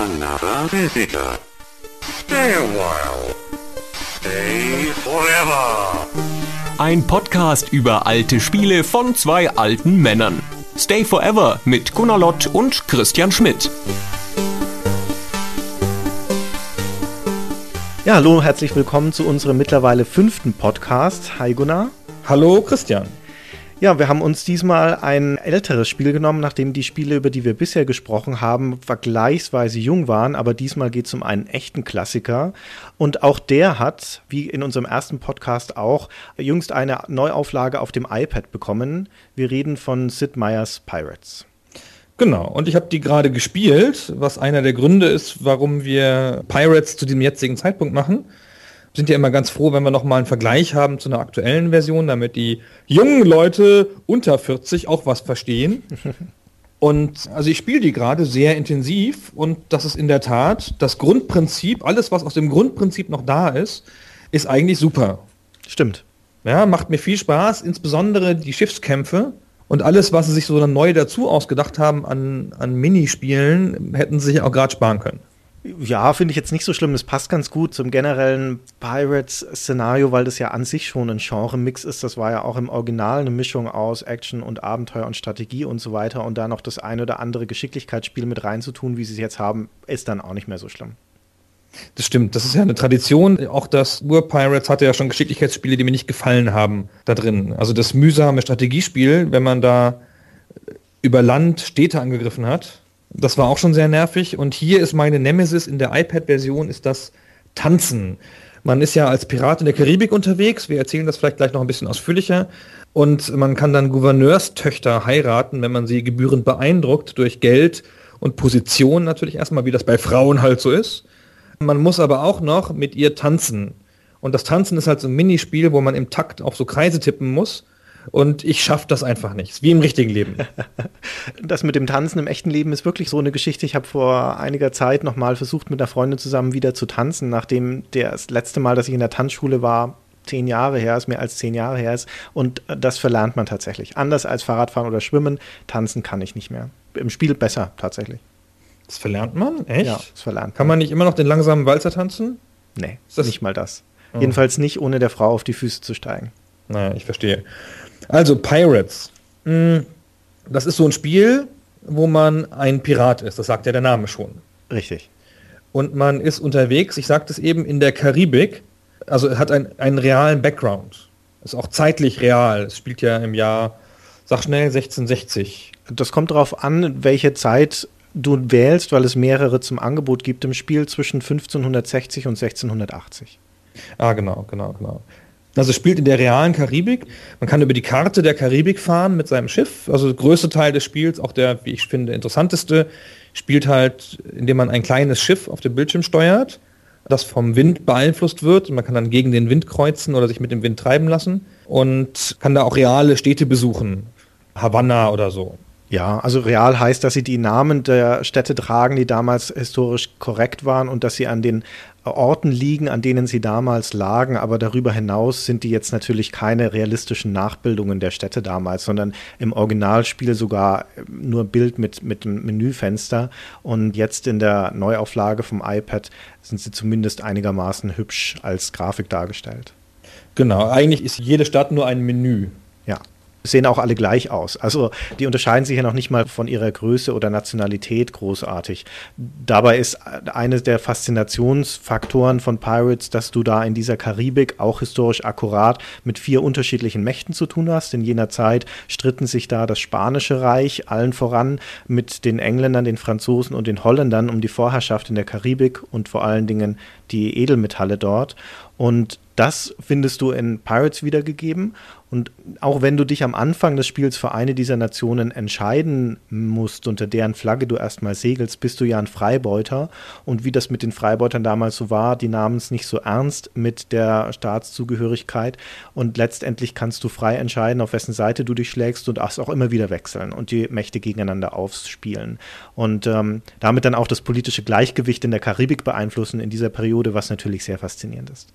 Another visitor. Stay a while. Stay forever. Ein Podcast über alte Spiele von zwei alten Männern. Stay Forever mit Gunnar Lott und Christian Schmidt. Ja, hallo, herzlich willkommen zu unserem mittlerweile fünften Podcast. Hi Gunnar. Hallo Christian. Ja, wir haben uns diesmal ein älteres Spiel genommen, nachdem die Spiele, über die wir bisher gesprochen haben, vergleichsweise jung waren. Aber diesmal geht es um einen echten Klassiker. Und auch der hat, wie in unserem ersten Podcast auch, jüngst eine Neuauflage auf dem iPad bekommen. Wir reden von Sid Meier's Pirates. Genau, und ich habe die gerade gespielt, was einer der Gründe ist, warum wir Pirates zu dem jetzigen Zeitpunkt machen sind ja immer ganz froh, wenn wir nochmal einen Vergleich haben zu einer aktuellen Version, damit die jungen Leute unter 40 auch was verstehen. Und also ich spiele die gerade sehr intensiv und das ist in der Tat das Grundprinzip, alles was aus dem Grundprinzip noch da ist, ist eigentlich super. Stimmt. Ja, macht mir viel Spaß, insbesondere die Schiffskämpfe und alles, was sie sich so neu dazu ausgedacht haben an, an Minispielen, hätten sie sich auch gerade sparen können. Ja, finde ich jetzt nicht so schlimm. Das passt ganz gut zum generellen Pirates-Szenario, weil das ja an sich schon ein Genre-Mix ist. Das war ja auch im Original eine Mischung aus Action und Abenteuer und Strategie und so weiter. Und da noch das ein oder andere Geschicklichkeitsspiel mit reinzutun, wie sie es jetzt haben, ist dann auch nicht mehr so schlimm. Das stimmt, das ist ja eine Tradition. Auch das Ur-Pirates hatte ja schon Geschicklichkeitsspiele, die mir nicht gefallen haben, da drin. Also das mühsame Strategiespiel, wenn man da über Land Städte angegriffen hat, das war auch schon sehr nervig. Und hier ist meine Nemesis in der iPad-Version ist das Tanzen. Man ist ja als Pirat in der Karibik unterwegs. Wir erzählen das vielleicht gleich noch ein bisschen ausführlicher. Und man kann dann Gouverneurstöchter heiraten, wenn man sie gebührend beeindruckt durch Geld und Position natürlich erstmal, wie das bei Frauen halt so ist. Man muss aber auch noch mit ihr tanzen. Und das Tanzen ist halt so ein Minispiel, wo man im Takt auf so Kreise tippen muss und ich schaffe das einfach nicht. Wie im richtigen Leben. das mit dem Tanzen im echten Leben ist wirklich so eine Geschichte. Ich habe vor einiger Zeit nochmal versucht, mit einer Freundin zusammen wieder zu tanzen, nachdem das letzte Mal, dass ich in der Tanzschule war, zehn Jahre her ist, mehr als zehn Jahre her ist. Und das verlernt man tatsächlich. Anders als Fahrradfahren oder Schwimmen, tanzen kann ich nicht mehr. Im Spiel besser tatsächlich. Das verlernt man? Echt? Ja, das verlernt man. Kann man nicht immer noch den langsamen Walzer tanzen? Nee, ist das nicht mal das. Oh. Jedenfalls nicht, ohne der Frau auf die Füße zu steigen. Naja, ich verstehe. Also Pirates. Hm, das ist so ein Spiel, wo man ein Pirat ist. Das sagt ja der Name schon. Richtig. Und man ist unterwegs, ich sagte es eben, in der Karibik. Also hat ein, einen realen Background. Ist auch zeitlich real. Es spielt ja im Jahr, sag schnell, 1660. Das kommt darauf an, welche Zeit du wählst, weil es mehrere zum Angebot gibt im Spiel zwischen 1560 und 1680. Ah, genau, genau, genau. Also spielt in der realen Karibik. Man kann über die Karte der Karibik fahren mit seinem Schiff. Also der größte Teil des Spiels, auch der, wie ich finde, interessanteste, spielt halt, indem man ein kleines Schiff auf dem Bildschirm steuert, das vom Wind beeinflusst wird. Man kann dann gegen den Wind kreuzen oder sich mit dem Wind treiben lassen und kann da auch reale Städte besuchen. Havanna oder so. Ja, also real heißt, dass sie die Namen der Städte tragen, die damals historisch korrekt waren und dass sie an den Orten liegen, an denen sie damals lagen, aber darüber hinaus sind die jetzt natürlich keine realistischen Nachbildungen der Städte damals, sondern im Originalspiel sogar nur Bild mit, mit einem Menüfenster und jetzt in der Neuauflage vom iPad sind sie zumindest einigermaßen hübsch als Grafik dargestellt. Genau, eigentlich ist jede Stadt nur ein Menü. Sehen auch alle gleich aus. Also die unterscheiden sich ja noch nicht mal von ihrer Größe oder Nationalität großartig. Dabei ist eines der Faszinationsfaktoren von Pirates, dass du da in dieser Karibik auch historisch akkurat mit vier unterschiedlichen Mächten zu tun hast. In jener Zeit stritten sich da das Spanische Reich allen voran mit den Engländern, den Franzosen und den Holländern um die Vorherrschaft in der Karibik und vor allen Dingen die Edelmetalle dort. Und das findest du in Pirates wiedergegeben. Und auch wenn du dich am Anfang des Spiels für eine dieser Nationen entscheiden musst, unter deren Flagge du erstmal segelst, bist du ja ein Freibeuter. Und wie das mit den Freibeutern damals so war, die nahmen es nicht so ernst mit der Staatszugehörigkeit. Und letztendlich kannst du frei entscheiden, auf wessen Seite du dich schlägst und das auch immer wieder wechseln und die Mächte gegeneinander aufspielen. Und ähm, damit dann auch das politische Gleichgewicht in der Karibik beeinflussen in dieser Periode, was natürlich sehr faszinierend ist.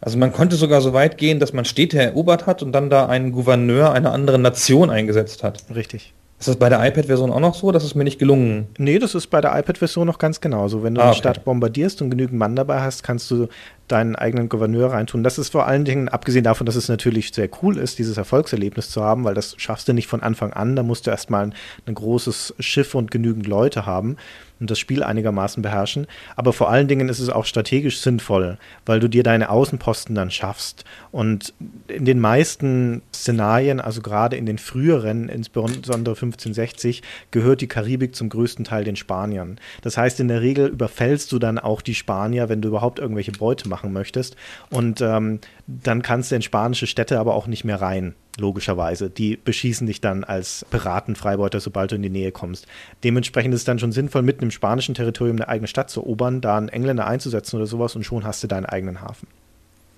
Also man konnte sogar so weit gehen, dass man Städte erobert hat und dann da einen Gouverneur einer anderen Nation eingesetzt hat. Richtig. Ist das bei der iPad-Version auch noch so? Das ist mir nicht gelungen. Nee, das ist bei der iPad-Version noch ganz genauso. Wenn du Ah, eine okay. Stadt bombardierst und genügend Mann dabei hast, kannst du deinen eigenen Gouverneur reintun. Das ist vor allen Dingen, abgesehen davon, dass es natürlich sehr cool ist, dieses Erfolgserlebnis zu haben, weil das schaffst du nicht von Anfang an. Da musst du erstmal ein, ein großes Schiff und genügend Leute haben und das Spiel einigermaßen beherrschen. Aber vor allen Dingen ist es auch strategisch sinnvoll, weil du dir deine Außenposten dann schaffst. Und in den meisten Szenarien, also gerade in den früheren, insbesondere 1560, gehört die Karibik zum größten Teil den Spaniern. Das heißt, in der Regel überfällst du dann auch die Spanier, wenn du überhaupt irgendwelche Beute machen möchtest. Und ähm, dann kannst du in spanische Städte aber auch nicht mehr rein logischerweise. Die beschießen dich dann als Piratenfreibeuter, sobald du in die Nähe kommst. Dementsprechend ist es dann schon sinnvoll, mitten im spanischen Territorium eine eigene Stadt zu erobern, da einen Engländer einzusetzen oder sowas und schon hast du deinen eigenen Hafen.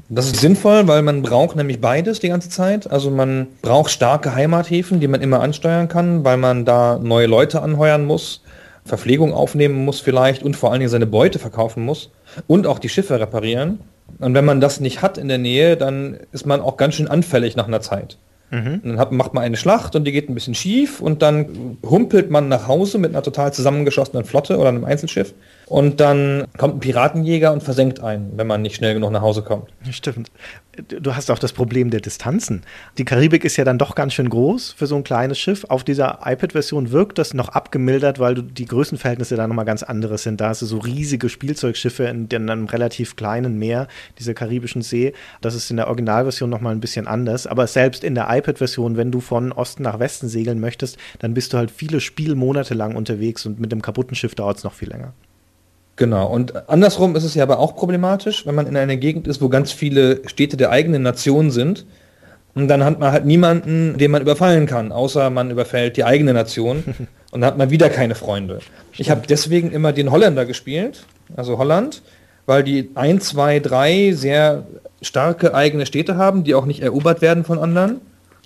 Das ist sinnvoll, weil man braucht nämlich beides die ganze Zeit. Also man braucht starke Heimathäfen, die man immer ansteuern kann, weil man da neue Leute anheuern muss, Verpflegung aufnehmen muss vielleicht und vor allen Dingen seine Beute verkaufen muss und auch die Schiffe reparieren. Und wenn man das nicht hat in der Nähe, dann ist man auch ganz schön anfällig nach einer Zeit. Und dann macht man eine Schlacht und die geht ein bisschen schief und dann humpelt man nach Hause mit einer total zusammengeschossenen Flotte oder einem Einzelschiff und dann kommt ein Piratenjäger und versenkt einen, wenn man nicht schnell genug nach Hause kommt. Stimmt. Du hast auch das Problem der Distanzen. Die Karibik ist ja dann doch ganz schön groß für so ein kleines Schiff. Auf dieser iPad-Version wirkt das noch abgemildert, weil die Größenverhältnisse da nochmal ganz andere sind. Da hast du so riesige Spielzeugschiffe in, in einem relativ kleinen Meer, dieser karibischen See. Das ist in der Originalversion nochmal ein bisschen anders. Aber selbst in der iPad-Version, wenn du von Osten nach Westen segeln möchtest, dann bist du halt viele Spielmonate lang unterwegs und mit dem kaputten Schiff dauert es noch viel länger. Genau, und andersrum ist es ja aber auch problematisch, wenn man in einer Gegend ist, wo ganz viele Städte der eigenen Nation sind. Und dann hat man halt niemanden, den man überfallen kann, außer man überfällt die eigene Nation und dann hat man wieder keine Freunde. Ich habe deswegen immer den Holländer gespielt, also Holland, weil die ein, zwei, drei sehr starke eigene Städte haben, die auch nicht erobert werden von anderen.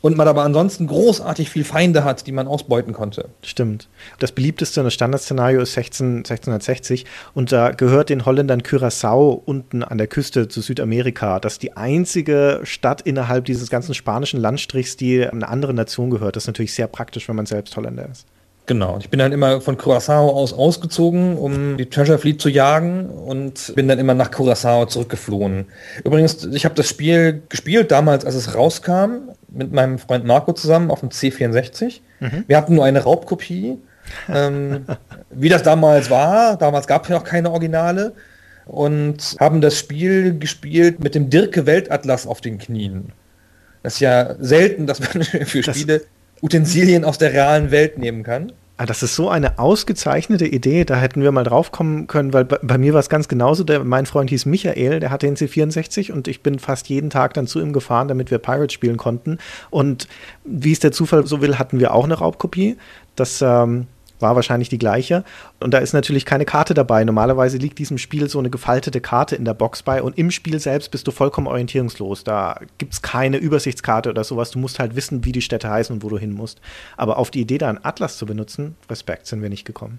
Und man aber ansonsten großartig viel Feinde hat, die man ausbeuten konnte. Stimmt. Das beliebteste das Standardszenario ist 16, 1660 und da gehört den Holländern Curaçao unten an der Küste zu Südamerika. Das ist die einzige Stadt innerhalb dieses ganzen spanischen Landstrichs, die einer anderen Nation gehört. Das ist natürlich sehr praktisch, wenn man selbst Holländer ist. Genau. Ich bin dann immer von Curaçao aus ausgezogen, um die Treasure Fleet zu jagen und bin dann immer nach Curaçao zurückgeflohen. Übrigens, ich habe das Spiel gespielt damals, als es rauskam, mit meinem Freund Marco zusammen auf dem C64. Wir hatten nur eine Raubkopie. ähm, wie das damals war, damals gab es ja noch keine Originale und haben das Spiel gespielt mit dem Dirke Weltatlas auf den Knien. Das ist ja selten, dass man für Das- Spiele Utensilien aus der realen Welt nehmen kann. Ah, das ist so eine ausgezeichnete Idee, da hätten wir mal drauf kommen können, weil bei, bei mir war es ganz genauso. Der, mein Freund hieß Michael, der hatte den C64 und ich bin fast jeden Tag dann zu ihm gefahren, damit wir Pirates spielen konnten. Und wie es der Zufall so will, hatten wir auch eine Raubkopie. Das ähm, war wahrscheinlich die gleiche. Und da ist natürlich keine Karte dabei. Normalerweise liegt diesem Spiel so eine gefaltete Karte in der Box bei und im Spiel selbst bist du vollkommen orientierungslos. Da gibt es keine Übersichtskarte oder sowas. Du musst halt wissen, wie die Städte heißen und wo du hin musst. Aber auf die Idee, da einen Atlas zu benutzen, Respekt, sind wir nicht gekommen.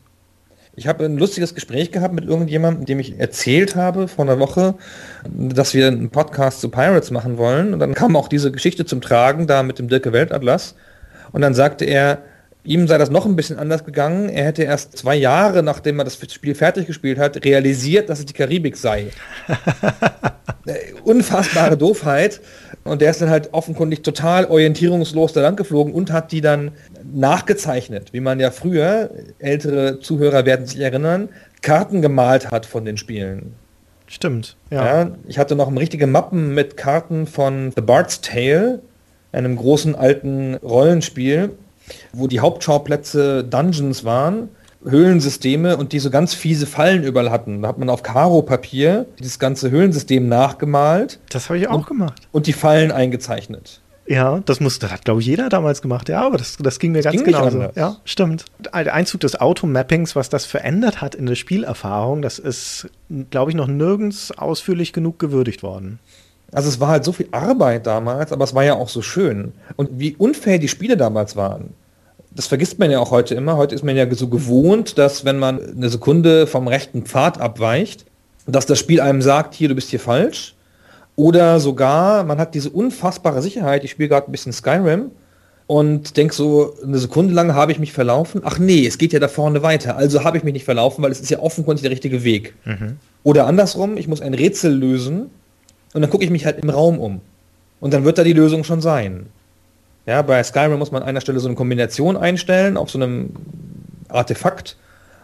Ich habe ein lustiges Gespräch gehabt mit irgendjemandem, dem ich erzählt habe vor einer Woche, dass wir einen Podcast zu Pirates machen wollen. Und dann kam auch diese Geschichte zum Tragen, da mit dem Dirke Weltatlas. Und dann sagte er, ihm sei das noch ein bisschen anders gegangen. Er hätte erst zwei Jahre, nachdem er das Spiel fertig gespielt hat, realisiert, dass es die Karibik sei. Äh, Unfassbare Doofheit. Und der ist dann halt offenkundig total orientierungslos da lang geflogen und hat die dann nachgezeichnet, wie man ja früher, ältere Zuhörer werden sich erinnern, Karten gemalt hat von den Spielen. Stimmt, ja. Ja, ich hatte noch richtige Mappen mit Karten von The Bard's Tale, einem großen alten Rollenspiel, wo die Hauptschauplätze Dungeons waren, Höhlensysteme und die so ganz fiese Fallen überall hatten. Da hat man auf Karo-Papier dieses ganze Höhlensystem nachgemalt Das habe ich auch gemacht. und die Fallen eingezeichnet. Ja, das muss, das hat glaube ich jeder damals gemacht. Ja, aber das, das ging mir ganz ging genauso. Ja, stimmt. Der Einzug des Automappings, was das verändert hat in der Spielerfahrung, das ist, glaube ich, noch nirgends ausführlich genug gewürdigt worden. Also es war halt so viel Arbeit damals, aber es war ja auch so schön. Und wie unfair die Spiele damals waren, das vergisst man ja auch heute immer. Heute ist man ja so gewohnt, dass wenn man eine Sekunde vom rechten Pfad abweicht, dass das Spiel einem sagt, hier, du bist hier falsch. Oder sogar, man hat diese unfassbare Sicherheit, ich spiele gerade ein bisschen Skyrim, und denk so, eine Sekunde lang habe ich mich verlaufen. Ach nee, es geht ja da vorne weiter. Also habe ich mich nicht verlaufen, weil es ist ja offenkundig der richtige Weg. Mhm. Oder andersrum, ich muss ein Rätsel lösen und dann gucke ich mich halt im Raum um. Und dann wird da die Lösung schon sein. Ja, bei Skyrim muss man an einer Stelle so eine Kombination einstellen auf so einem Artefakt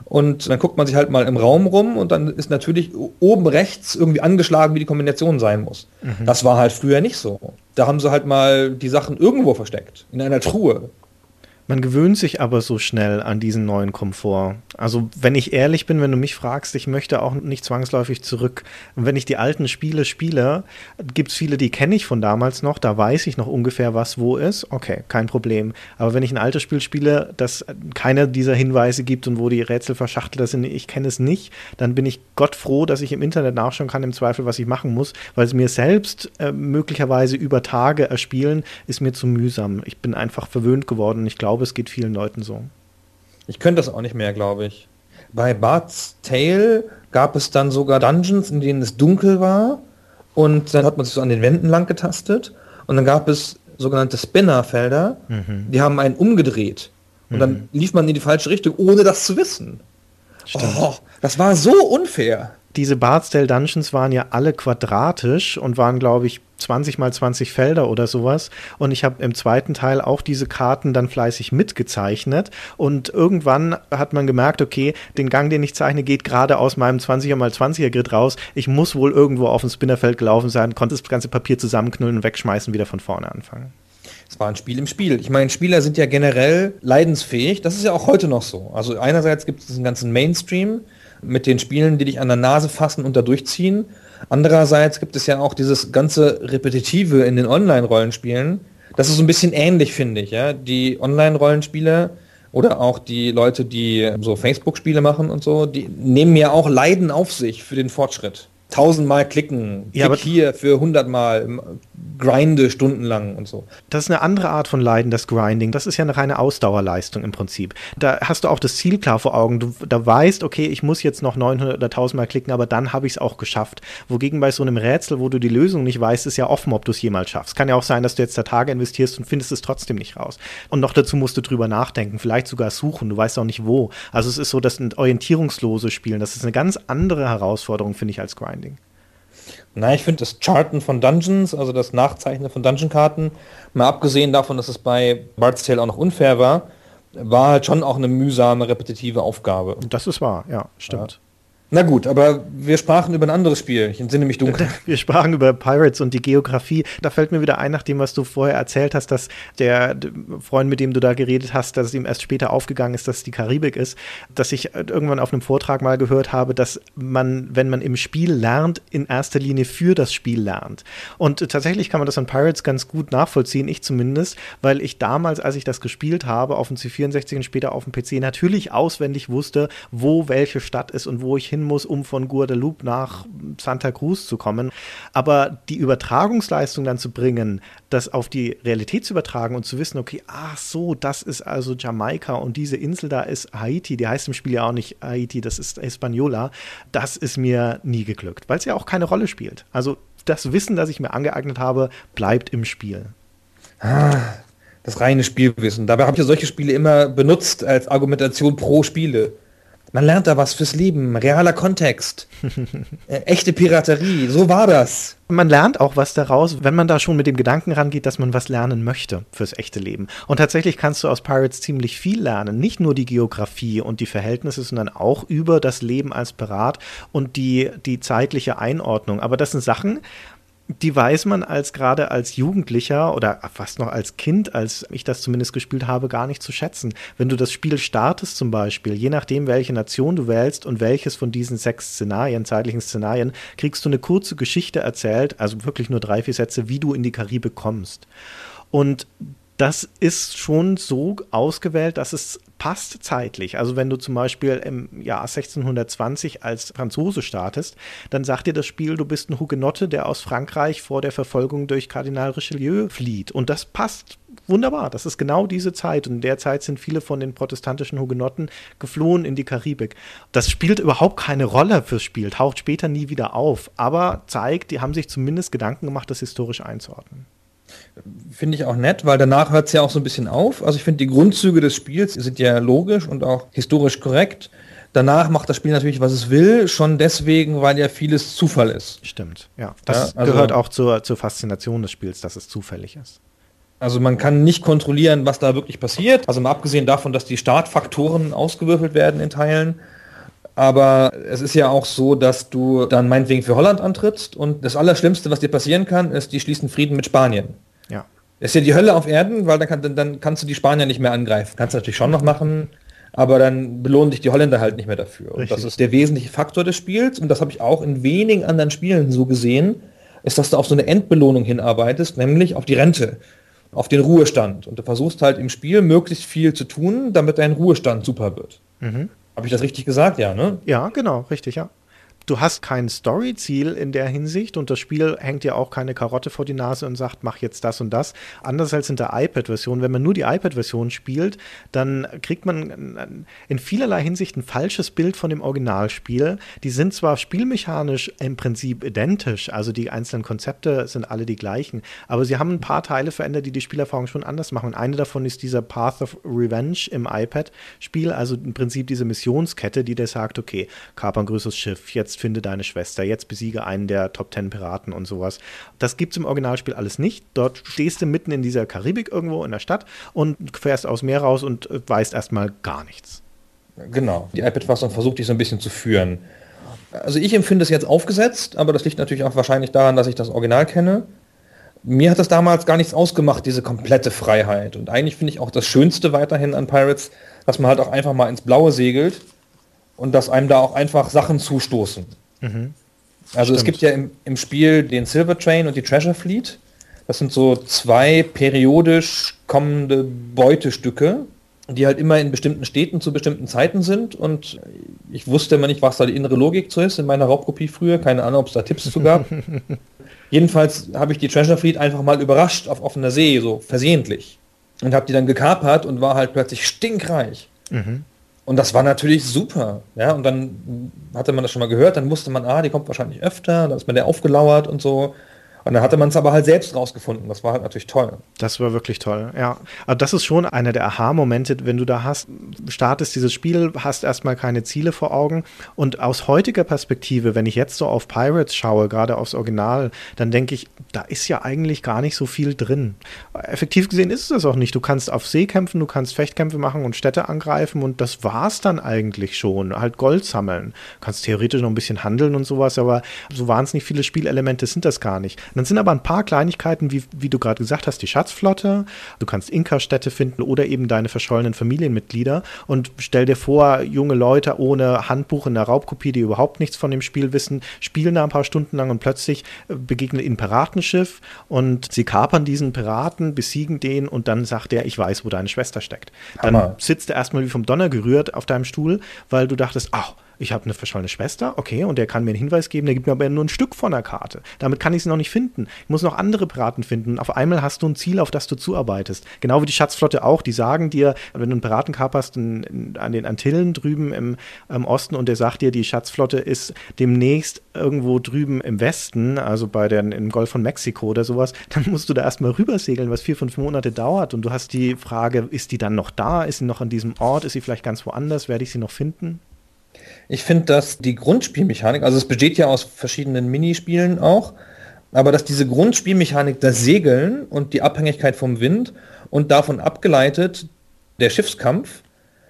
und dann guckt man sich halt mal im Raum rum und dann ist natürlich oben rechts irgendwie angeschlagen, wie die Kombination sein muss. Mhm. Das war halt früher nicht so. Da haben sie halt mal die Sachen irgendwo versteckt, in einer Truhe. Man gewöhnt sich aber so schnell an diesen neuen Komfort. Also wenn ich ehrlich bin, wenn du mich fragst, ich möchte auch nicht zwangsläufig zurück. Und wenn ich die alten Spiele spiele, gibt es viele, die kenne ich von damals noch, da weiß ich noch ungefähr, was wo ist. Okay, kein Problem. Aber wenn ich ein altes Spiel spiele, das keiner dieser Hinweise gibt und wo die Rätsel verschachtelt sind, ich kenne es nicht, dann bin ich Gott froh, dass ich im Internet nachschauen kann, im Zweifel, was ich machen muss, weil es mir selbst äh, möglicherweise über Tage erspielen, ist mir zu mühsam. Ich bin einfach verwöhnt geworden. Ich glaube, glaube, es geht vielen Leuten so. Ich könnte das auch nicht mehr, glaube ich. Bei Bart's Tale gab es dann sogar Dungeons, in denen es dunkel war und dann hat man sich so an den Wänden lang getastet und dann gab es sogenannte Spinnerfelder, mhm. die haben einen umgedreht und mhm. dann lief man in die falsche Richtung, ohne das zu wissen. Oh, das war so unfair diese Bardsdale Dungeons waren ja alle quadratisch und waren, glaube ich, 20 mal 20 Felder oder sowas. Und ich habe im zweiten Teil auch diese Karten dann fleißig mitgezeichnet. Und irgendwann hat man gemerkt, okay, den Gang, den ich zeichne, geht gerade aus meinem 20er mal 20er Grid raus. Ich muss wohl irgendwo auf dem Spinnerfeld gelaufen sein, konnte das ganze Papier zusammenknüllen und wegschmeißen, wieder von vorne anfangen. Es war ein Spiel im Spiel. Ich meine, Spieler sind ja generell leidensfähig. Das ist ja auch heute noch so. Also einerseits gibt es diesen ganzen Mainstream, mit den Spielen, die dich an der Nase fassen und da durchziehen. Andererseits gibt es ja auch dieses ganze Repetitive in den Online-Rollenspielen. Das ist so ein bisschen ähnlich, finde ich. Ja? Die Online-Rollenspiele oder auch die Leute, die so Facebook-Spiele machen und so, die nehmen ja auch Leiden auf sich für den Fortschritt tausendmal klicken, ja, Klick hier für hundertmal, grinde stundenlang und so. Das ist eine andere Art von Leiden, das Grinding. Das ist ja eine reine Ausdauerleistung im Prinzip. Da hast du auch das Ziel klar vor Augen. Du da weißt, okay, ich muss jetzt noch 900 oder 1000 Mal klicken, aber dann habe ich es auch geschafft. Wogegen bei so einem Rätsel, wo du die Lösung nicht weißt, ist ja offen, ob du es jemals schaffst. Kann ja auch sein, dass du jetzt da Tage investierst und findest es trotzdem nicht raus. Und noch dazu musst du drüber nachdenken, vielleicht sogar suchen. Du weißt auch nicht wo. Also es ist so, das orientierungslose Spielen. Das ist eine ganz andere Herausforderung, finde ich, als Grinding. Na, ich finde das Charten von Dungeons, also das Nachzeichnen von Dungeon-Karten, mal abgesehen davon, dass es bei Bard's Tale auch noch unfair war, war halt schon auch eine mühsame, repetitive Aufgabe. Das ist wahr, ja, stimmt. Na gut, aber wir sprachen über ein anderes Spiel. Ich entsinne mich dunkel. Wir sprachen über Pirates und die Geografie. Da fällt mir wieder ein, nach dem, was du vorher erzählt hast, dass der Freund, mit dem du da geredet hast, dass es ihm erst später aufgegangen ist, dass es die Karibik ist, dass ich irgendwann auf einem Vortrag mal gehört habe, dass man, wenn man im Spiel lernt, in erster Linie für das Spiel lernt. Und tatsächlich kann man das an Pirates ganz gut nachvollziehen, ich zumindest, weil ich damals, als ich das gespielt habe, auf dem C64 und später auf dem PC, natürlich auswendig wusste, wo welche Stadt ist und wo ich hin hin muss, um von Guadeloupe nach Santa Cruz zu kommen. Aber die Übertragungsleistung dann zu bringen, das auf die Realität zu übertragen und zu wissen, okay, ach so, das ist also Jamaika und diese Insel da ist Haiti, die heißt im Spiel ja auch nicht Haiti, das ist Hispaniola, das ist mir nie geglückt, weil es ja auch keine Rolle spielt. Also das Wissen, das ich mir angeeignet habe, bleibt im Spiel. Ah, das reine Spielwissen. Dabei habe ich ja solche Spiele immer benutzt als Argumentation pro Spiele. Man lernt da was fürs Leben, realer Kontext, äh, echte Piraterie, so war das. Man lernt auch was daraus, wenn man da schon mit dem Gedanken rangeht, dass man was lernen möchte fürs echte Leben. Und tatsächlich kannst du aus Pirates ziemlich viel lernen. Nicht nur die Geografie und die Verhältnisse, sondern auch über das Leben als Pirat und die, die zeitliche Einordnung. Aber das sind Sachen, die weiß man als gerade als Jugendlicher oder fast noch als Kind, als ich das zumindest gespielt habe, gar nicht zu schätzen. Wenn du das Spiel startest zum Beispiel, je nachdem, welche Nation du wählst und welches von diesen sechs Szenarien, zeitlichen Szenarien, kriegst du eine kurze Geschichte erzählt, also wirklich nur drei, vier Sätze, wie du in die Karibik kommst. Und das ist schon so ausgewählt, dass es passt zeitlich. Also wenn du zum Beispiel im Jahr 1620 als Franzose startest, dann sagt dir das Spiel, du bist ein Hugenotte, der aus Frankreich vor der Verfolgung durch Kardinal Richelieu flieht. Und das passt wunderbar. Das ist genau diese Zeit. Und in der Zeit sind viele von den protestantischen Hugenotten geflohen in die Karibik. Das spielt überhaupt keine Rolle fürs Spiel, taucht später nie wieder auf, aber zeigt, die haben sich zumindest Gedanken gemacht, das historisch einzuordnen. Finde ich auch nett, weil danach hört es ja auch so ein bisschen auf. Also ich finde, die Grundzüge des Spiels sind ja logisch und auch historisch korrekt. Danach macht das Spiel natürlich, was es will, schon deswegen, weil ja vieles Zufall ist. Stimmt, ja. Das Ja, also- gehört auch zur, zur Faszination des Spiels, dass es zufällig ist. Also man kann nicht kontrollieren, was da wirklich passiert. Also mal abgesehen davon, dass die Startfaktoren ausgewürfelt werden in Teilen. Aber es ist ja auch so, dass du dann meinetwegen für Holland antrittst und das Allerschlimmste, was dir passieren kann, ist, die schließen Frieden mit Spanien. Das ist ja die Hölle auf Erden, weil dann, kann, dann, dann kannst du die Spanier nicht mehr angreifen. Kannst du natürlich schon noch machen, aber dann belohnen dich die Holländer halt nicht mehr dafür. Und das ist der wesentliche Faktor des Spiels und das habe ich auch in wenigen anderen Spielen so gesehen, ist, dass du auf so eine Endbelohnung hinarbeitest, nämlich auf die Rente, auf den Ruhestand. Und du versuchst halt im Spiel möglichst viel zu tun, damit dein Ruhestand super wird. Habe ich das richtig gesagt? Ja, ne? Ja, genau, richtig, ja. Du hast kein Story-Ziel in der Hinsicht und das Spiel hängt dir auch keine Karotte vor die Nase und sagt, mach jetzt das und das. Anders als in der iPad-Version. Wenn man nur die iPad-Version spielt, dann kriegt man in vielerlei Hinsicht ein falsches Bild von dem Originalspiel. Die sind zwar spielmechanisch im Prinzip identisch, also die einzelnen Konzepte sind alle die gleichen, aber sie haben ein paar Teile verändert, die die Spielerfahrung schon anders machen. Und eine davon ist dieser Path of Revenge im iPad-Spiel, also im Prinzip diese Missionskette, die dir sagt, okay, kaper ein größeres Schiff, jetzt finde deine Schwester, jetzt besiege einen der Top Ten Piraten und sowas. Das gibt es im Originalspiel alles nicht. Dort stehst du mitten in dieser Karibik irgendwo in der Stadt und fährst aus Meer raus und äh, weißt erstmal gar nichts. Genau. Die iPad-Fassung versucht dich so ein bisschen zu führen. Also ich empfinde es jetzt aufgesetzt, aber das liegt natürlich auch wahrscheinlich daran, dass ich das Original kenne. Mir hat das damals gar nichts ausgemacht, diese komplette Freiheit. Und eigentlich finde ich auch das Schönste weiterhin an Pirates, dass man halt auch einfach mal ins Blaue segelt und dass einem da auch einfach Sachen zustoßen. Also es Stimmt. gibt ja im, im Spiel den Silver Train und die Treasure Fleet. Das sind so zwei periodisch kommende Beutestücke, die halt immer in bestimmten Städten zu bestimmten Zeiten sind. Und ich wusste immer nicht, was da die innere Logik zu ist in meiner Raubkopie früher. Keine Ahnung, ob es da Tipps zu gab. Jedenfalls habe ich die Treasure Fleet einfach mal überrascht auf offener See, so versehentlich. Und habe die dann gekapert und war halt plötzlich stinkreich. Und das war natürlich super. Ja, und dann hatte man das schon mal gehört, dann wusste man, ah, die kommt wahrscheinlich öfter, dann ist man der aufgelauert und so. Und dann hatte man es aber halt selbst rausgefunden. Das war halt natürlich toll. Das war wirklich toll, ja. Aber das ist schon einer der Aha-Momente, wenn du da hast, startest dieses Spiel, hast erstmal keine Ziele vor Augen. Und aus heutiger Perspektive, wenn ich jetzt so auf Pirates schaue, gerade aufs Original, dann denke ich, da ist ja eigentlich gar nicht so viel drin. Effektiv gesehen ist es das auch nicht. Du kannst auf See kämpfen, du kannst Fechtkämpfe machen und Städte angreifen und das war's dann eigentlich schon. Halt Gold sammeln. Du kannst theoretisch noch ein bisschen handeln und sowas, aber so wahnsinnig viele Spielelemente sind das gar nicht. Und dann sind aber ein paar Kleinigkeiten, wie, wie du gerade gesagt hast, die Schatzflotte, du kannst Inka-Städte finden oder eben deine verschollenen Familienmitglieder und stell dir vor, junge Leute ohne Handbuch in der Raubkopie, die überhaupt nichts von dem Spiel wissen, spielen da ein paar Stunden lang und plötzlich äh, begegnet ihnen ein Piratenschiff und sie kapern diesen Piraten, besiegen den und dann sagt er, ich weiß, wo deine Schwester steckt. Dann Hammer. sitzt er erstmal wie vom Donner gerührt auf deinem Stuhl, weil du dachtest, ach, ich habe eine verschollene Schwester, okay, und der kann mir einen Hinweis geben, der gibt mir aber nur ein Stück von der Karte. Damit kann ich sie noch nicht finden. Ich muss noch andere Piraten finden. Auf einmal hast du ein Ziel, auf das du zuarbeitest. Genau wie die Schatzflotte auch. Die sagen dir, wenn du einen Piraten kaperst in, in, an den Antillen drüben im, im Osten und der sagt dir, die Schatzflotte ist demnächst irgendwo drüben im Westen, also bei den, im Golf von Mexiko oder sowas, dann musst du da erstmal rübersegeln, was vier, fünf Monate dauert. Und du hast die Frage, ist die dann noch da? Ist sie noch an diesem Ort? Ist sie vielleicht ganz woanders? Werde ich sie noch finden? Ich finde, dass die Grundspielmechanik, also es besteht ja aus verschiedenen Minispielen auch, aber dass diese Grundspielmechanik, das Segeln und die Abhängigkeit vom Wind und davon abgeleitet der Schiffskampf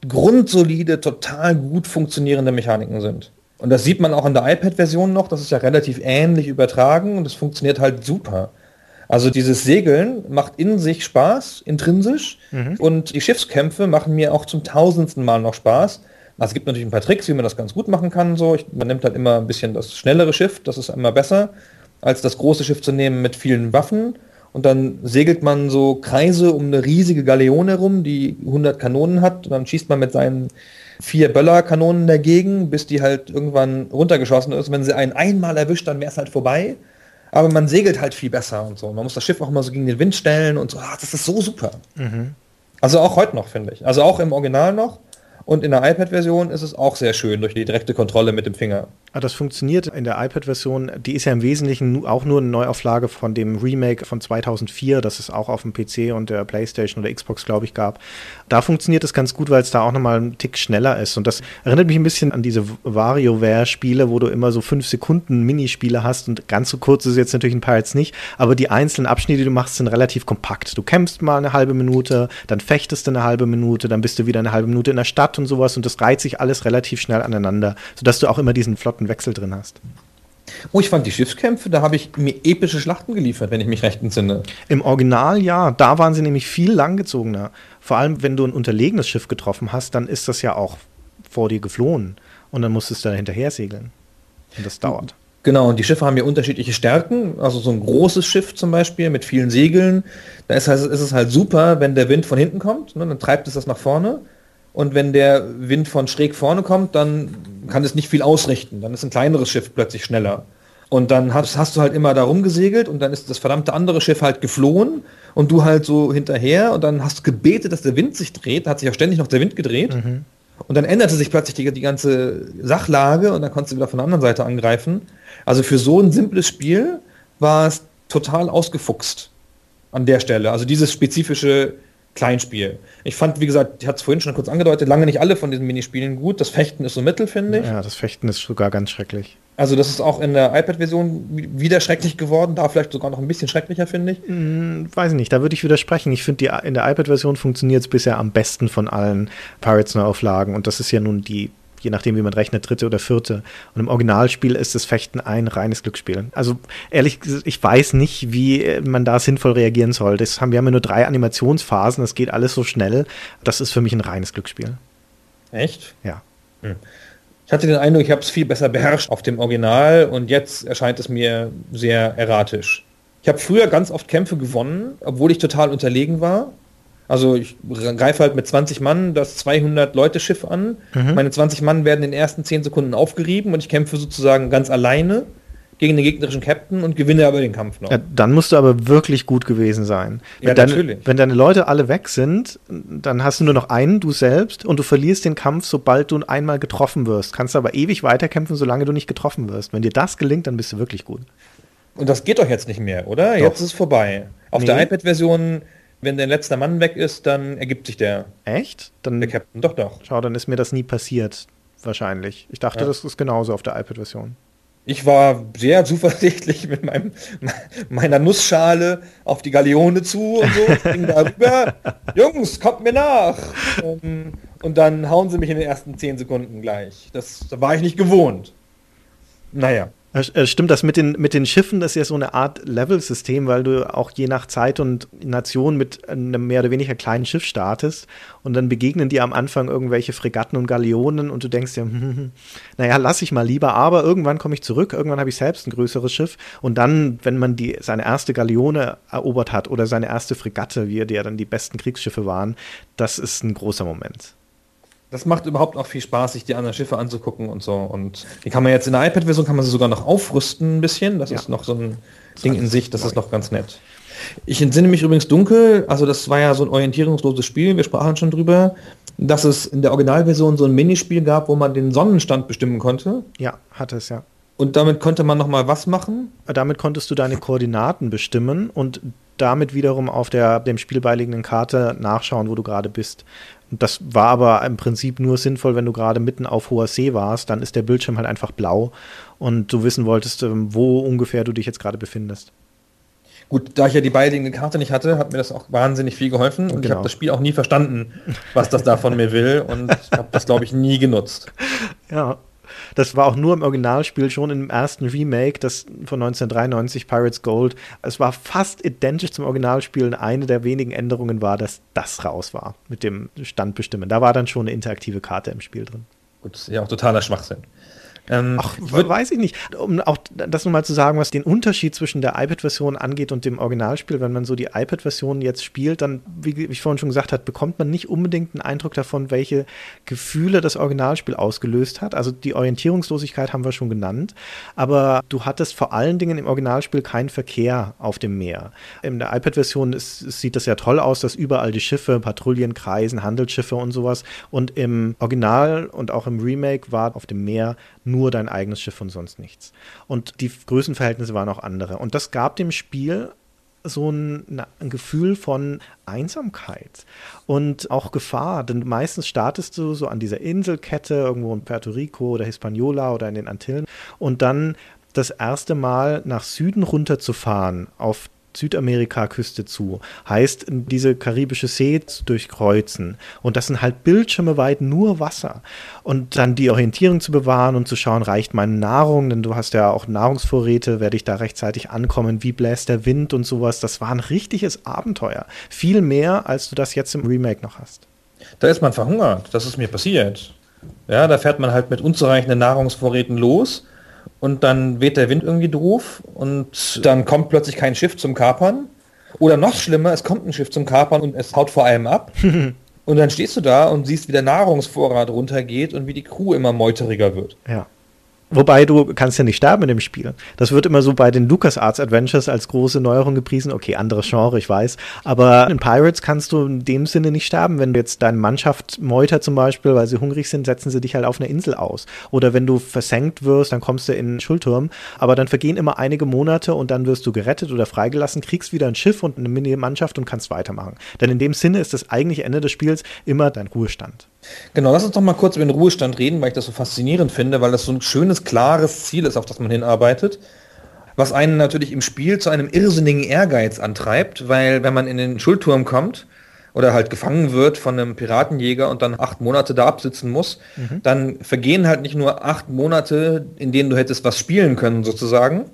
grundsolide, total gut funktionierende Mechaniken sind. Und das sieht man auch in der iPad-Version noch, das ist ja relativ ähnlich übertragen und das funktioniert halt super. Also dieses Segeln macht in sich Spaß, intrinsisch, und die Schiffskämpfe machen mir auch zum tausendsten Mal noch Spaß. Also es gibt natürlich ein paar Tricks, wie man das ganz gut machen kann. So. Ich, man nimmt halt immer ein bisschen das schnellere Schiff, das ist immer besser, als das große Schiff zu nehmen mit vielen Waffen. Und dann segelt man so Kreise um eine riesige Galeone herum, die 100 Kanonen hat. Und dann schießt man mit seinen vier Böllerkanonen dagegen, bis die halt irgendwann runtergeschossen ist. Wenn sie einen einmal erwischt, dann wäre es halt vorbei. Aber man segelt halt viel besser und so. Man muss das Schiff auch mal so gegen den Wind stellen und so. Ah, das ist so super. Also auch heute noch, finde ich. Also auch im Original noch. Und in der iPad-Version ist es auch sehr schön durch die direkte Kontrolle mit dem Finger. Ah, das funktioniert in der iPad-Version. Die ist ja im Wesentlichen auch nur eine Neuauflage von dem Remake von 2004, das es auch auf dem PC und der PlayStation oder Xbox, glaube ich, gab. Da funktioniert es ganz gut, weil es da auch nochmal einen Tick schneller ist. Und das erinnert mich ein bisschen an diese WarioWare-Spiele, wo du immer so fünf Sekunden Minispiele hast. Und ganz so kurz ist es jetzt natürlich in Pirates nicht, aber die einzelnen Abschnitte, die du machst, sind relativ kompakt. Du kämpfst mal eine halbe Minute, dann fechtest du eine halbe Minute, dann bist du wieder eine halbe Minute in der Stadt und sowas. Und das reiht sich alles relativ schnell aneinander, sodass du auch immer diesen flotten Wechsel drin hast. Oh, ich fand die Schiffskämpfe, da habe ich mir epische Schlachten geliefert, wenn ich mich recht entsinne. Im Original ja, da waren sie nämlich viel langgezogener. Vor allem, wenn du ein unterlegenes Schiff getroffen hast, dann ist das ja auch vor dir geflohen. Und dann musstest du da hinterher segeln. Und das dauert. Genau, und die Schiffe haben ja unterschiedliche Stärken. Also so ein großes Schiff zum Beispiel mit vielen Segeln, da ist, ist es halt super, wenn der Wind von hinten kommt, ne, dann treibt es das nach vorne. Und wenn der Wind von schräg vorne kommt, dann kann es nicht viel ausrichten. Dann ist ein kleineres Schiff plötzlich schneller. Und dann hast, hast du halt immer da rumgesegelt und dann ist das verdammte andere Schiff halt geflohen und du halt so hinterher und dann hast du gebetet, dass der Wind sich dreht. Da hat sich auch ständig noch der Wind gedreht. Mhm. Und dann änderte sich plötzlich die, die ganze Sachlage und dann konntest du wieder von der anderen Seite angreifen. Also für so ein simples Spiel war es total ausgefuchst an der Stelle. Also dieses spezifische Kleinspiel. Ich fand, wie gesagt, ich hatte es vorhin schon kurz angedeutet, lange nicht alle von diesen Minispielen gut. Das Fechten ist so mittel, finde ich. Ja, das Fechten ist sogar ganz schrecklich. Also das ist auch in der iPad-Version wieder schrecklich geworden, da vielleicht sogar noch ein bisschen schrecklicher, finde ich. Hm, weiß ich nicht, da würde ich widersprechen. Ich finde, in der iPad-Version funktioniert es bisher am besten von allen Pirates-Neuauflagen und das ist ja nun die je nachdem, wie man rechnet, dritte oder vierte. Und im Originalspiel ist das Fechten ein reines Glücksspiel. Also ehrlich gesagt, ich weiß nicht, wie man da sinnvoll reagieren soll. Das haben, wir haben ja nur drei Animationsphasen, das geht alles so schnell. Das ist für mich ein reines Glücksspiel. Echt? Ja. Hm. Ich hatte den Eindruck, ich habe es viel besser beherrscht auf dem Original und jetzt erscheint es mir sehr erratisch. Ich habe früher ganz oft Kämpfe gewonnen, obwohl ich total unterlegen war. Also ich greife halt mit 20 Mann das 200 Leute Schiff an. Mhm. Meine 20 Mann werden in den ersten 10 Sekunden aufgerieben und ich kämpfe sozusagen ganz alleine gegen den gegnerischen Captain und gewinne aber den Kampf noch. Ja, dann musst du aber wirklich gut gewesen sein. Wenn, ja, deine, natürlich. wenn deine Leute alle weg sind, dann hast du nur noch einen, du selbst, und du verlierst den Kampf, sobald du einmal getroffen wirst. Kannst aber ewig weiterkämpfen, solange du nicht getroffen wirst. Wenn dir das gelingt, dann bist du wirklich gut. Und das geht doch jetzt nicht mehr, oder? Doch. Jetzt ist es vorbei. Auf nee. der iPad-Version wenn der letzte Mann weg ist, dann ergibt sich der. Echt? Dann, der Captain, doch, doch. Schau, dann ist mir das nie passiert, wahrscheinlich. Ich dachte, ja. das ist genauso auf der iPad-Version. Ich war sehr zuversichtlich mit meinem, meiner Nussschale auf die Galeone zu und so, ging da rüber. Jungs, kommt mir nach! Ähm, und dann hauen sie mich in den ersten zehn Sekunden gleich. Das, das war ich nicht gewohnt. Naja. Äh, stimmt das mit den, mit den Schiffen, das ist ja so eine Art Level-System, weil du auch je nach Zeit und Nation mit einem mehr oder weniger kleinen Schiff startest und dann begegnen dir am Anfang irgendwelche Fregatten und Galeonen und du denkst dir, hm, naja, lass ich mal lieber, aber irgendwann komme ich zurück, irgendwann habe ich selbst ein größeres Schiff und dann, wenn man die, seine erste Galeone erobert hat oder seine erste Fregatte, wie die ja dann die besten Kriegsschiffe waren, das ist ein großer Moment das macht überhaupt auch viel Spaß, sich die anderen Schiffe anzugucken und so. Und die kann man jetzt in der iPad-Version kann man sie sogar noch aufrüsten ein bisschen. Das ja. ist noch so ein Ding in sich, das neu. ist noch ganz nett. Ich entsinne mich übrigens dunkel, also das war ja so ein orientierungsloses Spiel, wir sprachen schon drüber, dass es in der Originalversion so ein Minispiel gab, wo man den Sonnenstand bestimmen konnte. Ja, hatte es ja. Und damit konnte man noch mal was machen? Damit konntest du deine Koordinaten bestimmen und damit wiederum auf der dem Spiel beiliegenden Karte nachschauen, wo du gerade bist. Das war aber im Prinzip nur sinnvoll, wenn du gerade mitten auf hoher See warst, dann ist der Bildschirm halt einfach blau und du wissen wolltest, ähm, wo ungefähr du dich jetzt gerade befindest. Gut, da ich ja die beiliegende Karte nicht hatte, hat mir das auch wahnsinnig viel geholfen und genau. ich habe das Spiel auch nie verstanden, was das da von mir will und habe das, glaube ich, nie genutzt. Ja, das war auch nur im Originalspiel schon im ersten Remake, das von 1993, Pirates Gold. Es war fast identisch zum Originalspiel. Und eine der wenigen Änderungen war, dass das raus war mit dem Standbestimmen. Da war dann schon eine interaktive Karte im Spiel drin. Gut, das ist ja auch totaler Schwachsinn. Ähm, Ach, weiß ich nicht. Um auch das nochmal zu sagen, was den Unterschied zwischen der iPad-Version angeht und dem Originalspiel, wenn man so die iPad-Version jetzt spielt, dann, wie ich vorhin schon gesagt habe, bekommt man nicht unbedingt einen Eindruck davon, welche Gefühle das Originalspiel ausgelöst hat. Also die Orientierungslosigkeit haben wir schon genannt, aber du hattest vor allen Dingen im Originalspiel keinen Verkehr auf dem Meer. In der iPad-Version sieht das ja toll aus, dass überall die Schiffe, Patrouillen kreisen, Handelsschiffe und sowas. Und im Original und auch im Remake war auf dem Meer nur nur dein eigenes Schiff und sonst nichts. Und die Größenverhältnisse waren auch andere. Und das gab dem Spiel so ein, ein, Gefühl von Einsamkeit und auch Gefahr. Denn meistens startest du so an dieser Inselkette irgendwo in Puerto Rico oder Hispaniola oder in den Antillen und dann das erste Mal nach Süden runterzufahren auf Südamerika-Küste zu. Heißt, diese karibische See zu durchkreuzen. Und das sind halt Bildschirme weit nur Wasser. Und dann die Orientierung zu bewahren und zu schauen, reicht meine Nahrung, denn du hast ja auch Nahrungsvorräte, werde ich da rechtzeitig ankommen, wie bläst der Wind und sowas. Das war ein richtiges Abenteuer. Viel mehr, als du das jetzt im Remake noch hast. Da ist man verhungert. Das ist mir passiert. Ja, da fährt man halt mit unzureichenden Nahrungsvorräten los und dann weht der Wind irgendwie doof und dann kommt plötzlich kein Schiff zum Kapern. Oder noch schlimmer, es kommt ein Schiff zum Kapern und es haut vor allem ab. und dann stehst du da und siehst, wie der Nahrungsvorrat runtergeht und wie die Crew immer meuteriger wird. Ja. Wobei du kannst ja nicht sterben in dem Spiel. Das wird immer so bei den LucasArts Adventures als große Neuerung gepriesen. Okay, anderes Genre, ich weiß. Aber in Pirates kannst du in dem Sinne nicht sterben. Wenn du jetzt deine Mannschaft meutert zum Beispiel, weil sie hungrig sind, setzen sie dich halt auf eine Insel aus. Oder wenn du versenkt wirst, dann kommst du in einen Schulturm. Aber dann vergehen immer einige Monate und dann wirst du gerettet oder freigelassen, kriegst wieder ein Schiff und eine Mini-Mannschaft und kannst weitermachen. Denn in dem Sinne ist das eigentliche Ende des Spiels immer dein Ruhestand. Genau, lass uns doch mal kurz über den Ruhestand reden, weil ich das so faszinierend finde, weil das so ein schönes, klares Ziel ist, auf das man hinarbeitet. Was einen natürlich im Spiel zu einem irrsinnigen Ehrgeiz antreibt, weil wenn man in den Schulturm kommt oder halt gefangen wird von einem Piratenjäger und dann acht Monate da absitzen muss, mhm. dann vergehen halt nicht nur acht Monate, in denen du hättest was spielen können sozusagen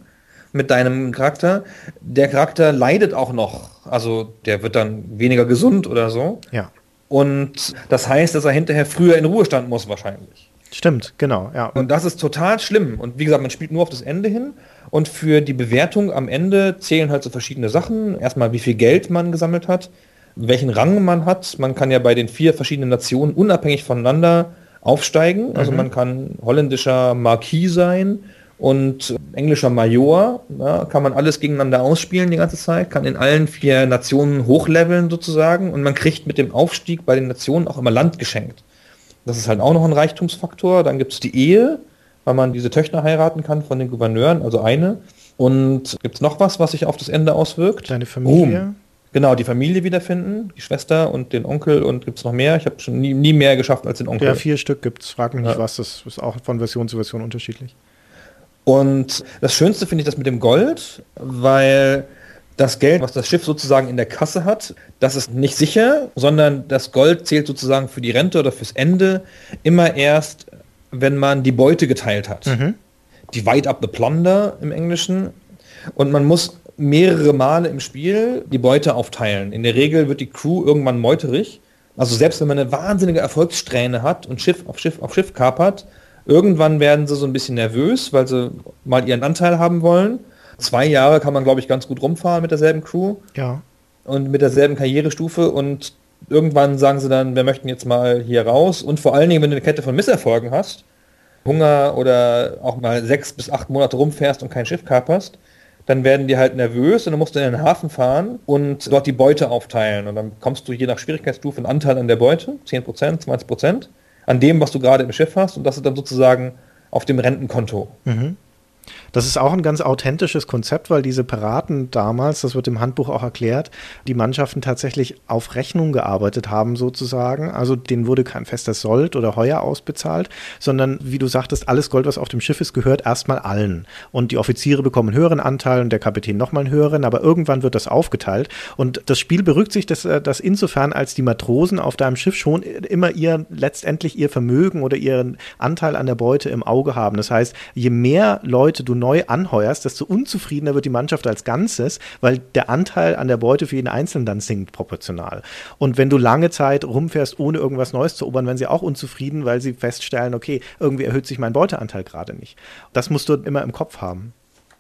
mit deinem Charakter. Der Charakter leidet auch noch, also der wird dann weniger gesund oder so. Ja. Und das heißt, dass er hinterher früher in Ruhestand muss wahrscheinlich. Stimmt, genau, ja. Und das ist total schlimm. Und wie gesagt, man spielt nur auf das Ende hin. Und für die Bewertung am Ende zählen halt so verschiedene Sachen. Erstmal, wie viel Geld man gesammelt hat, welchen Rang man hat. Man kann ja bei den vier verschiedenen Nationen unabhängig voneinander aufsteigen. Also mhm. man kann holländischer Marquis sein, und englischer Major, ja, kann man alles gegeneinander ausspielen die ganze Zeit, kann in allen vier Nationen hochleveln sozusagen und man kriegt mit dem Aufstieg bei den Nationen auch immer Land geschenkt. Das ist halt auch noch ein Reichtumsfaktor. Dann gibt es die Ehe, weil man diese Töchter heiraten kann von den Gouverneuren, also eine. Und gibt es noch was, was sich auf das Ende auswirkt? Deine Familie? Ruhm. Genau, die Familie wiederfinden, die Schwester und den Onkel und gibt es noch mehr? Ich habe schon nie, nie mehr geschafft als den Onkel. Ja, vier Stück gibt es. Frag mich nicht was, das ist auch von Version zu Version unterschiedlich. Und das Schönste finde ich das mit dem Gold, weil das Geld, was das Schiff sozusagen in der Kasse hat, das ist nicht sicher, sondern das Gold zählt sozusagen für die Rente oder fürs Ende immer erst, wenn man die Beute geteilt hat. Mhm. Divide up the plunder im Englischen. Und man muss mehrere Male im Spiel die Beute aufteilen. In der Regel wird die Crew irgendwann meuterig. Also selbst wenn man eine wahnsinnige Erfolgssträhne hat und Schiff auf Schiff auf Schiff kapert, Irgendwann werden sie so ein bisschen nervös, weil sie mal ihren Anteil haben wollen. Zwei Jahre kann man, glaube ich, ganz gut rumfahren mit derselben Crew. Ja. Und mit derselben Karrierestufe und irgendwann sagen sie dann, wir möchten jetzt mal hier raus. Und vor allen Dingen, wenn du eine Kette von Misserfolgen hast, Hunger oder auch mal sechs bis acht Monate rumfährst und kein Schiff kaperst, dann werden die halt nervös und dann musst du in den Hafen fahren und dort die Beute aufteilen. Und dann kommst du je nach Schwierigkeitsstufe einen Anteil an der Beute, 10%, 20% an dem, was du gerade im Schiff hast und das ist dann sozusagen auf dem Rentenkonto. Mhm. Das ist auch ein ganz authentisches Konzept, weil diese Piraten damals, das wird im Handbuch auch erklärt, die Mannschaften tatsächlich auf Rechnung gearbeitet haben sozusagen. Also denen wurde kein fester Sold oder Heuer ausbezahlt, sondern wie du sagtest, alles Gold, was auf dem Schiff ist, gehört erstmal allen. Und die Offiziere bekommen einen höheren Anteil und der Kapitän nochmal einen höheren, aber irgendwann wird das aufgeteilt. Und das Spiel berücksichtigt das, äh, das insofern, als die Matrosen auf deinem Schiff schon immer ihr letztendlich ihr Vermögen oder ihren Anteil an der Beute im Auge haben. Das heißt, je mehr Leute du neu anheuerst, desto unzufriedener wird die Mannschaft als Ganzes, weil der Anteil an der Beute für jeden Einzelnen dann sinkt proportional. Und wenn du lange Zeit rumfährst, ohne irgendwas Neues zu erobern, werden sie auch unzufrieden, weil sie feststellen, okay, irgendwie erhöht sich mein Beuteanteil gerade nicht. Das musst du immer im Kopf haben.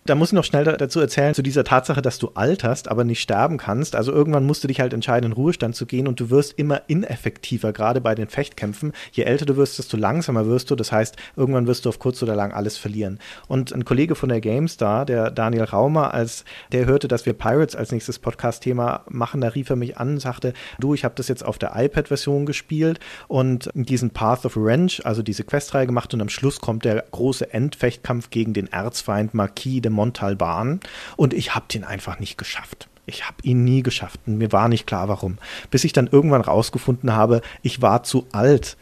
Da muss ich noch schnell dazu erzählen, zu dieser Tatsache, dass du alterst, aber nicht sterben kannst. Also irgendwann musst du dich halt entscheiden, in Ruhestand zu gehen und du wirst immer ineffektiver, gerade bei den Fechtkämpfen. Je älter du wirst, desto langsamer wirst du. Das heißt, irgendwann wirst du auf kurz oder lang alles verlieren. Und ein Kollege von der GameStar, der Daniel Raumer, als der hörte, dass wir Pirates als nächstes Podcast-Thema machen, da rief er mich an und sagte, du, ich habe das jetzt auf der iPad-Version gespielt und diesen Path of Revenge, also diese Questreihe gemacht und am Schluss kommt der große Endfechtkampf gegen den Erzfeind Marquis de Montalban und ich habe den einfach nicht geschafft. Ich habe ihn nie geschafft und mir war nicht klar, warum. Bis ich dann irgendwann rausgefunden habe, ich war zu alt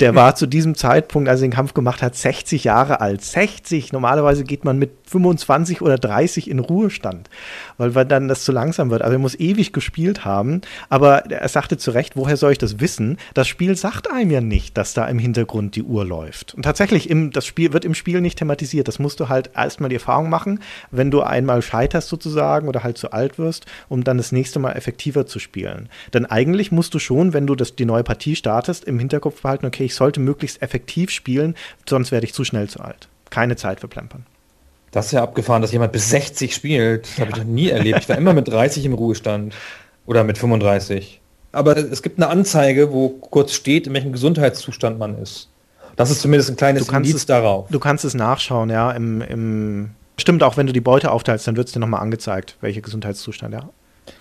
der war zu diesem Zeitpunkt, als er den Kampf gemacht hat, 60 Jahre alt. 60! Normalerweise geht man mit 25 oder 30 in Ruhestand, weil, weil dann das zu langsam wird. Also er muss ewig gespielt haben. Aber er sagte zu Recht, woher soll ich das wissen? Das Spiel sagt einem ja nicht, dass da im Hintergrund die Uhr läuft. Und tatsächlich, im, das Spiel wird im Spiel nicht thematisiert. Das musst du halt erstmal die Erfahrung machen, wenn du einmal scheiterst sozusagen oder halt zu alt wirst, um dann das nächste Mal effektiver zu spielen. Denn eigentlich musst du schon, wenn du das, die neue Partie startest, im Hinterkopf behalten, okay, ich sollte möglichst effektiv spielen, sonst werde ich zu schnell zu alt. Keine Zeit für Plempern. Das ist ja abgefahren, dass jemand bis 60 spielt. Das ja. habe ich noch nie erlebt. Ich war immer mit 30 im Ruhestand. Oder mit 35. Aber es gibt eine Anzeige, wo kurz steht, in welchem Gesundheitszustand man ist. Das ist zumindest ein kleines du Indiz es, darauf. Du kannst es nachschauen, ja. Im, im Stimmt, auch wenn du die Beute aufteilst, dann wird es dir nochmal angezeigt, welcher Gesundheitszustand, ja.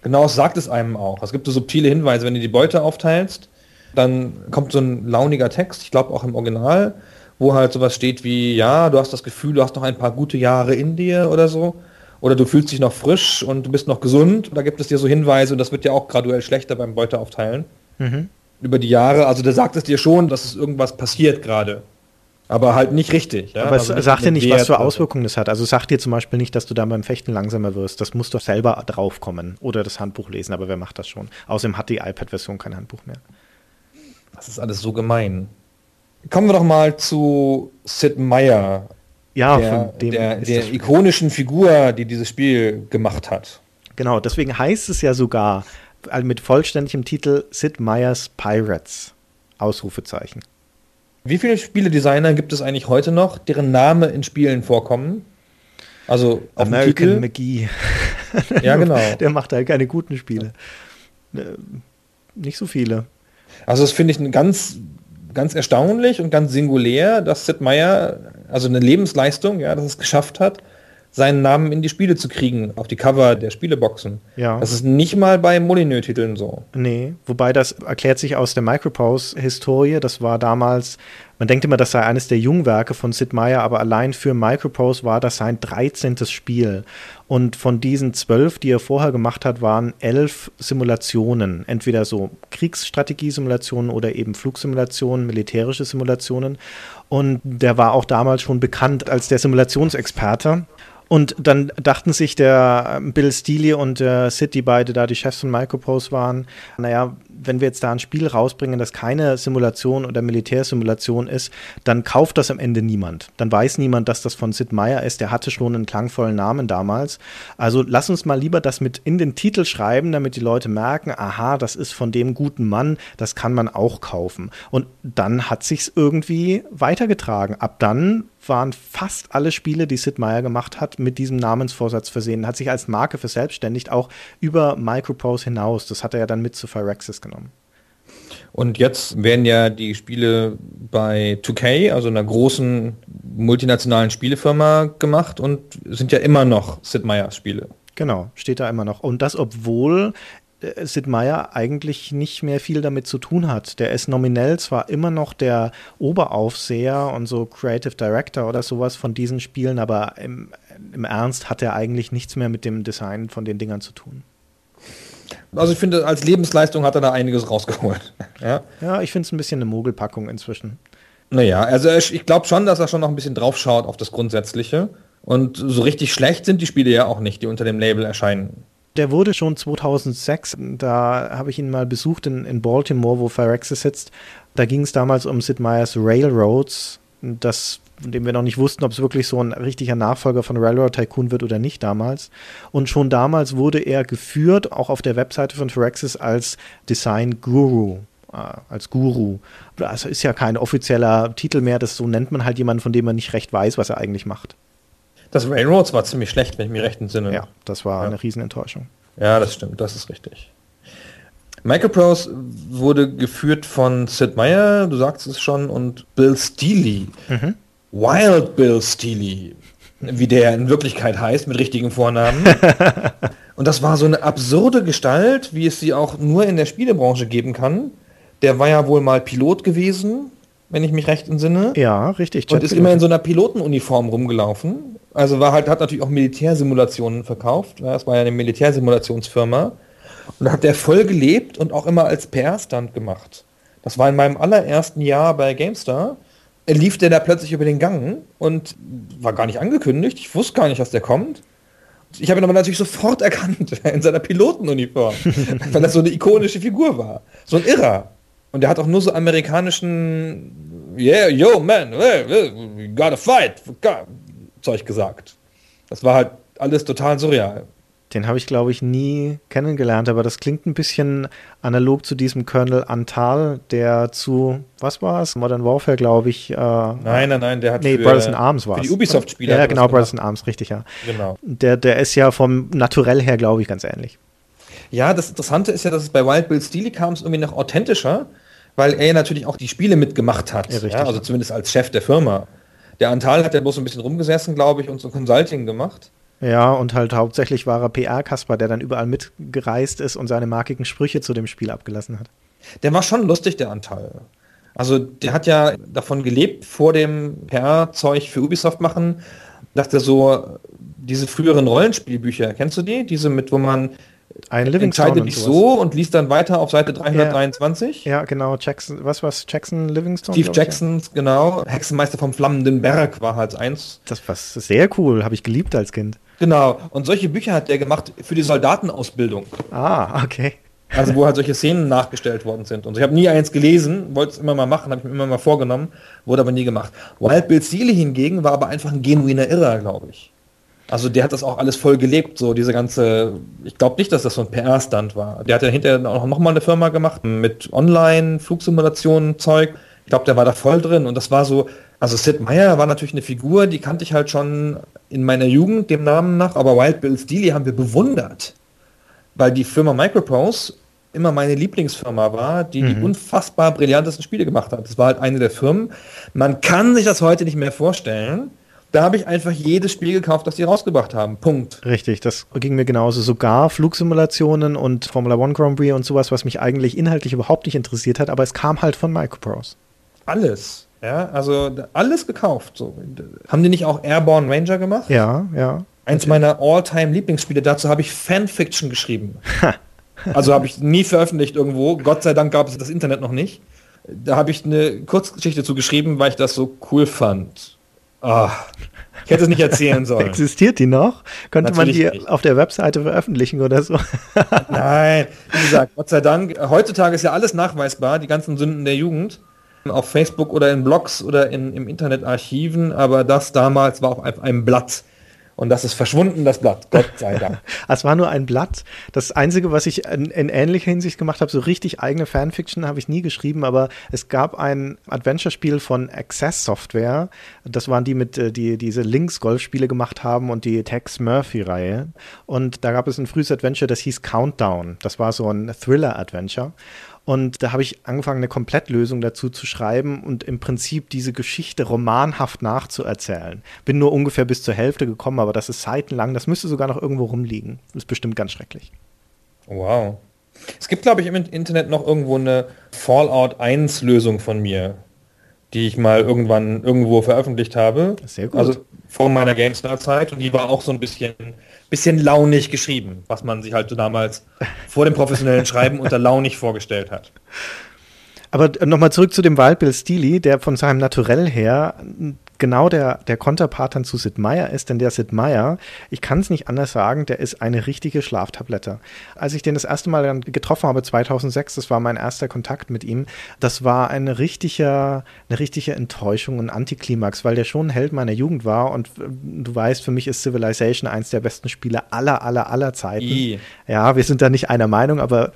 Genau, es sagt es einem auch. Es gibt so subtile Hinweise, wenn du die Beute aufteilst, dann kommt so ein launiger Text, ich glaube auch im Original, wo halt sowas steht wie, ja, du hast das Gefühl, du hast noch ein paar gute Jahre in dir oder so. Oder du fühlst dich noch frisch und du bist noch gesund. Da gibt es dir so Hinweise und das wird ja auch graduell schlechter beim Beuteaufteilen. Mhm. Über die Jahre, also da sagt es dir schon, dass es irgendwas passiert gerade. Aber halt nicht richtig. Ja? Aber es also sagt dir nicht, was für Auswirkungen das hat. Also sagt dir zum Beispiel nicht, dass du dann beim Fechten langsamer wirst. Das musst du selber draufkommen oder das Handbuch lesen. Aber wer macht das schon? Außerdem hat die iPad-Version kein Handbuch mehr. Das ist alles so gemein. Kommen wir doch mal zu Sid Meier. Ja, der, von dem der, der ikonischen Figur, die dieses Spiel gemacht hat. Genau, deswegen heißt es ja sogar äh, mit vollständigem Titel Sid Meier's Pirates. Ausrufezeichen. Wie viele Spieledesigner gibt es eigentlich heute noch, deren Name in Spielen vorkommen? Also auf American McGee. ja, genau. Der macht halt keine guten Spiele. Äh, nicht so viele. Also das finde ich ganz, ganz erstaunlich und ganz singulär, dass Sid Meier, also eine Lebensleistung, ja, dass es geschafft hat, seinen Namen in die Spiele zu kriegen, auf die Cover der Spieleboxen. Ja. Das ist nicht mal bei Molyneux-Titeln so. Nee, wobei das erklärt sich aus der Microprose-Historie. Das war damals, man denkt immer, das sei eines der Jungwerke von Sid Meier, aber allein für Microprose war das sein 13. Spiel. Und von diesen zwölf, die er vorher gemacht hat, waren elf Simulationen. Entweder so Kriegsstrategiesimulationen oder eben Flugsimulationen, militärische Simulationen. Und der war auch damals schon bekannt als der Simulationsexperte. Und dann dachten sich der Bill Steely und der Sid, die beide da die Chefs von Microprose waren, naja, wenn wir jetzt da ein Spiel rausbringen, das keine Simulation oder Militärsimulation ist, dann kauft das am Ende niemand. Dann weiß niemand, dass das von Sid Meier ist. Der hatte schon einen klangvollen Namen damals. Also lass uns mal lieber das mit in den Titel schreiben, damit die Leute merken, aha, das ist von dem guten Mann, das kann man auch kaufen. Und dann hat sich's irgendwie weitergetragen. Ab dann waren fast alle Spiele, die Sid Meier gemacht hat, mit diesem Namensvorsatz versehen. Hat sich als Marke verselbstständigt, auch über Microprose hinaus. Das hat er ja dann mit zu Phyrexis genommen. Und jetzt werden ja die Spiele bei 2K, also einer großen multinationalen Spielefirma, gemacht und sind ja immer noch Sid Meier's Spiele. Genau, steht da immer noch. Und das, obwohl äh, Sid Meier eigentlich nicht mehr viel damit zu tun hat. Der ist nominell zwar immer noch der Oberaufseher und so Creative Director oder sowas von diesen Spielen, aber im, im Ernst hat er eigentlich nichts mehr mit dem Design von den Dingern zu tun. Also ich finde, als Lebensleistung hat er da einiges rausgeholt. ja, ja ich finde es ein bisschen eine Mogelpackung inzwischen. Naja, also ich glaube schon, dass er schon noch ein bisschen drauf schaut auf das Grundsätzliche. Und so richtig schlecht sind die Spiele ja auch nicht, die unter dem Label erscheinen. Der wurde schon 2006, da habe ich ihn mal besucht in, in Baltimore, wo Phyrexis sitzt. Da ging es damals um Sid Meier's Railroads, das, von dem wir noch nicht wussten, ob es wirklich so ein richtiger Nachfolger von Railroad Tycoon wird oder nicht damals. Und schon damals wurde er geführt, auch auf der Webseite von Phyrexis, als Design Guru äh, als Guru. Also ist ja kein offizieller Titel mehr, das so nennt man halt jemanden, von dem man nicht recht weiß, was er eigentlich macht. Das Railroads war ziemlich schlecht, wenn ich mich recht entsinne. Ja, das war Ja. eine Riesenenttäuschung. Ja, das stimmt, das ist richtig. Microprose wurde geführt von Sid Meier, du sagst es schon, und Bill Steely. Wild Bill Steely, wie der in Wirklichkeit heißt, mit richtigen Vornamen. und das war so eine absurde Gestalt, wie es sie auch nur in der Spielebranche geben kann. Der war ja wohl mal Pilot gewesen, wenn ich mich recht entsinne. Ja, richtig. Und ist immer in so einer Pilotenuniform rumgelaufen. Also war halt, hat natürlich auch Militärsimulationen verkauft. Ja, Es war ja eine Militärsimulationsfirma. Und da hat der voll gelebt und auch immer als PR-Stand gemacht. Das war in meinem allerersten Jahr bei GameStar. Er lief der da plötzlich über den Gang und war gar nicht angekündigt. Ich wusste gar nicht, dass der kommt. Ich habe ihn aber natürlich sofort erkannt in seiner Pilotenuniform, weil das so eine ikonische Figur war. So ein Irrer. Und der hat auch nur so amerikanischen Yeah, yo, man, we gotta fight, Zeug gesagt. Das war halt alles total surreal. Den habe ich, glaube ich, nie kennengelernt, aber das klingt ein bisschen analog zu diesem Colonel Antal, der zu, was war es? Modern Warfare, glaube ich. Äh, Nein, nein, nein, der hat nee, für, Brothers in Arms war für die Ubisoft-Spieler. Ja, genau, Brothers in Arms, richtig, ja. Genau. Der, der ist ja vom Naturell her, glaube ich, ganz ähnlich. Ja, das Interessante ist ja, dass es bei Wild Bill Steely kam es irgendwie noch authentischer, weil er natürlich auch die Spiele mitgemacht hat. Ja, richtig. Ja, also zumindest als Chef der Firma. Der Antal hat ja bloß ein bisschen rumgesessen, glaube ich, und so Consulting gemacht. Ja, und halt hauptsächlich war er PR-Kasper, der dann überall mitgereist ist und seine markigen Sprüche zu dem Spiel abgelassen hat. Der war schon lustig, der Anteil. Also der hat ja davon gelebt, vor dem PR-Zeug für Ubisoft machen, dachte so, diese früheren Rollenspielbücher, kennst du die? Diese mit, wo man Ein Livingstone entscheidet und dich so und liest dann weiter auf Seite 323. Ja, genau, Jackson, was war's? Jackson Livingstone? Steve ich, ja. Jacksons, genau. Hexenmeister vom flammenden Berg war halt eins. Das war sehr cool, habe ich geliebt als Kind. Genau. Und solche Bücher hat der gemacht für die Soldatenausbildung. Ah, okay. Also wo halt solche Szenen nachgestellt worden sind. Und ich habe nie eins gelesen, wollte es immer mal machen, habe ich mir immer mal vorgenommen, wurde aber nie gemacht. Wild Bill Steely hingegen war aber einfach ein genuiner Irrer, glaube ich. Also der hat das auch alles voll gelebt, so diese ganze, ich glaube nicht, dass das so ein PR-Stand war. Der hat ja hinterher auch noch mal eine Firma gemacht mit Online-Flugsimulationen, Zeug. Ich glaube, der war da voll drin und das war so, also Sid Meier war natürlich eine Figur, die kannte ich halt schon in meiner Jugend, dem Namen nach, aber Wild Bill Steely haben wir bewundert weil die Firma Microprose immer meine Lieblingsfirma war, die die unfassbar brillantesten Spiele gemacht hat. Das war halt eine der Firmen. Man kann sich das heute nicht mehr vorstellen. Da habe ich einfach jedes Spiel gekauft, das die rausgebracht haben. Punkt. Richtig, das ging mir genauso. Sogar Flugsimulationen und Formula One Grand Prix und sowas, was mich eigentlich inhaltlich überhaupt nicht interessiert hat, aber es kam halt von Microprose. Alles. Ja, also alles gekauft. So. Haben die nicht auch Airborne Ranger gemacht? Ja, ja. Eins meiner All-Time-Lieblingsspiele. Dazu habe ich Fanfiction geschrieben. also habe ich nie veröffentlicht irgendwo. Gott sei Dank gab es das Internet noch nicht. Da habe ich eine Kurzgeschichte zu geschrieben, weil ich das so cool fand. Ah, ich hätte es nicht erzählen sollen. Existiert die noch? Könnte man Natürlich die nicht. auf der Webseite veröffentlichen oder so? Nein, wie gesagt, Gott sei Dank. Heutzutage ist ja alles nachweisbar, die ganzen Sünden der Jugend. Auf Facebook oder in Blogs oder in, im Internetarchiven, aber das damals war auf ein- einem Blatt. Und das ist verschwunden, das Blatt. Gott sei Dank. Es war nur ein Blatt. Das Einzige, was ich in, in ähnlicher Hinsicht gemacht habe, so richtig eigene Fanfiction habe ich nie geschrieben, aber es gab ein Adventure-Spiel von Access Software. Das waren die mit, äh, die diese Links-Golfspiele gemacht haben und die Tex Murphy-Reihe. Und da gab es ein frühes Adventure, das hieß Countdown. Das war so ein Thriller-Adventure. Und da habe ich angefangen, eine Komplettlösung dazu zu schreiben und im Prinzip diese Geschichte romanhaft nachzuerzählen. Bin nur ungefähr bis zur Hälfte gekommen, aber das ist seitenlang. Das müsste sogar noch irgendwo rumliegen. Das ist bestimmt ganz schrecklich. Wow. Es gibt, glaube ich, im Internet noch irgendwo eine Fallout 1 Lösung von mir, die ich mal irgendwann irgendwo veröffentlicht habe. Sehr gut. Also vor meiner GameStar-Zeit und die war auch so ein bisschen, bisschen launig geschrieben, was man sich halt so damals vor dem professionellen Schreiben unter launig vorgestellt hat. Aber nochmal zurück zu dem Wild Bill Steely, der von seinem Naturell her genau der, der Konterpart dann zu Sid Meier ist, denn der Sid Meier, ich kann es nicht anders sagen, der ist eine richtige Schlaftablette. Als ich den das erste Mal dann getroffen habe, 2006, das war mein erster Kontakt mit ihm, das war eine richtige, eine richtige Enttäuschung und Antiklimax, weil der schon ein Held meiner Jugend war und äh, du weißt, für mich ist Civilization eins der besten Spiele aller, aller, aller Zeiten. I. Ja, wir sind da nicht einer Meinung, aber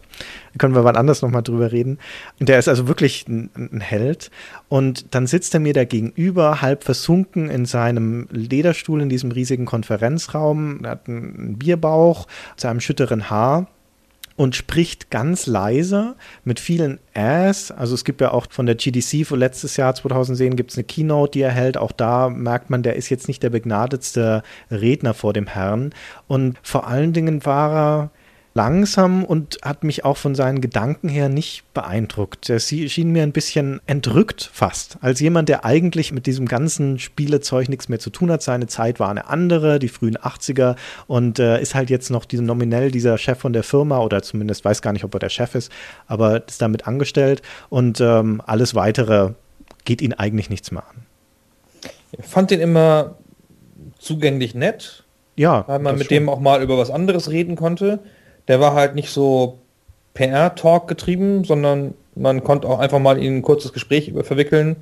können wir wann anders nochmal drüber reden. Der ist also wirklich ein, ein, Held. Und dann sitzt er mir da gegenüber, halb versunken in seinem Lederstuhl in diesem riesigen Konferenzraum, er hat einen Bierbauch, seinem schütteren Haar und spricht ganz leise mit vielen Äs. Also es gibt ja auch von der GDC von letztes Jahr 2010 gibt es eine Keynote, die er hält. Auch da merkt man, der ist jetzt nicht der begnadetste Redner vor dem Herrn. Und vor allen Dingen war er langsam und hat mich auch von seinen Gedanken her nicht beeindruckt. Er schien mir ein bisschen entrückt fast, als jemand, der eigentlich mit diesem ganzen Spielezeug nichts mehr zu tun hat. Seine Zeit war eine andere, die frühen 80er und äh, ist halt jetzt noch diese, nominell dieser Chef von der Firma oder zumindest weiß gar nicht, ob er der Chef ist, aber ist damit angestellt und ähm, alles weitere geht ihn eigentlich nichts mehr an. Ich fand den immer zugänglich nett. Ja. Weil man mit schon. dem auch mal über was anderes reden konnte der war halt nicht so PR-Talk getrieben, sondern man konnte auch einfach mal in ein kurzes Gespräch verwickeln.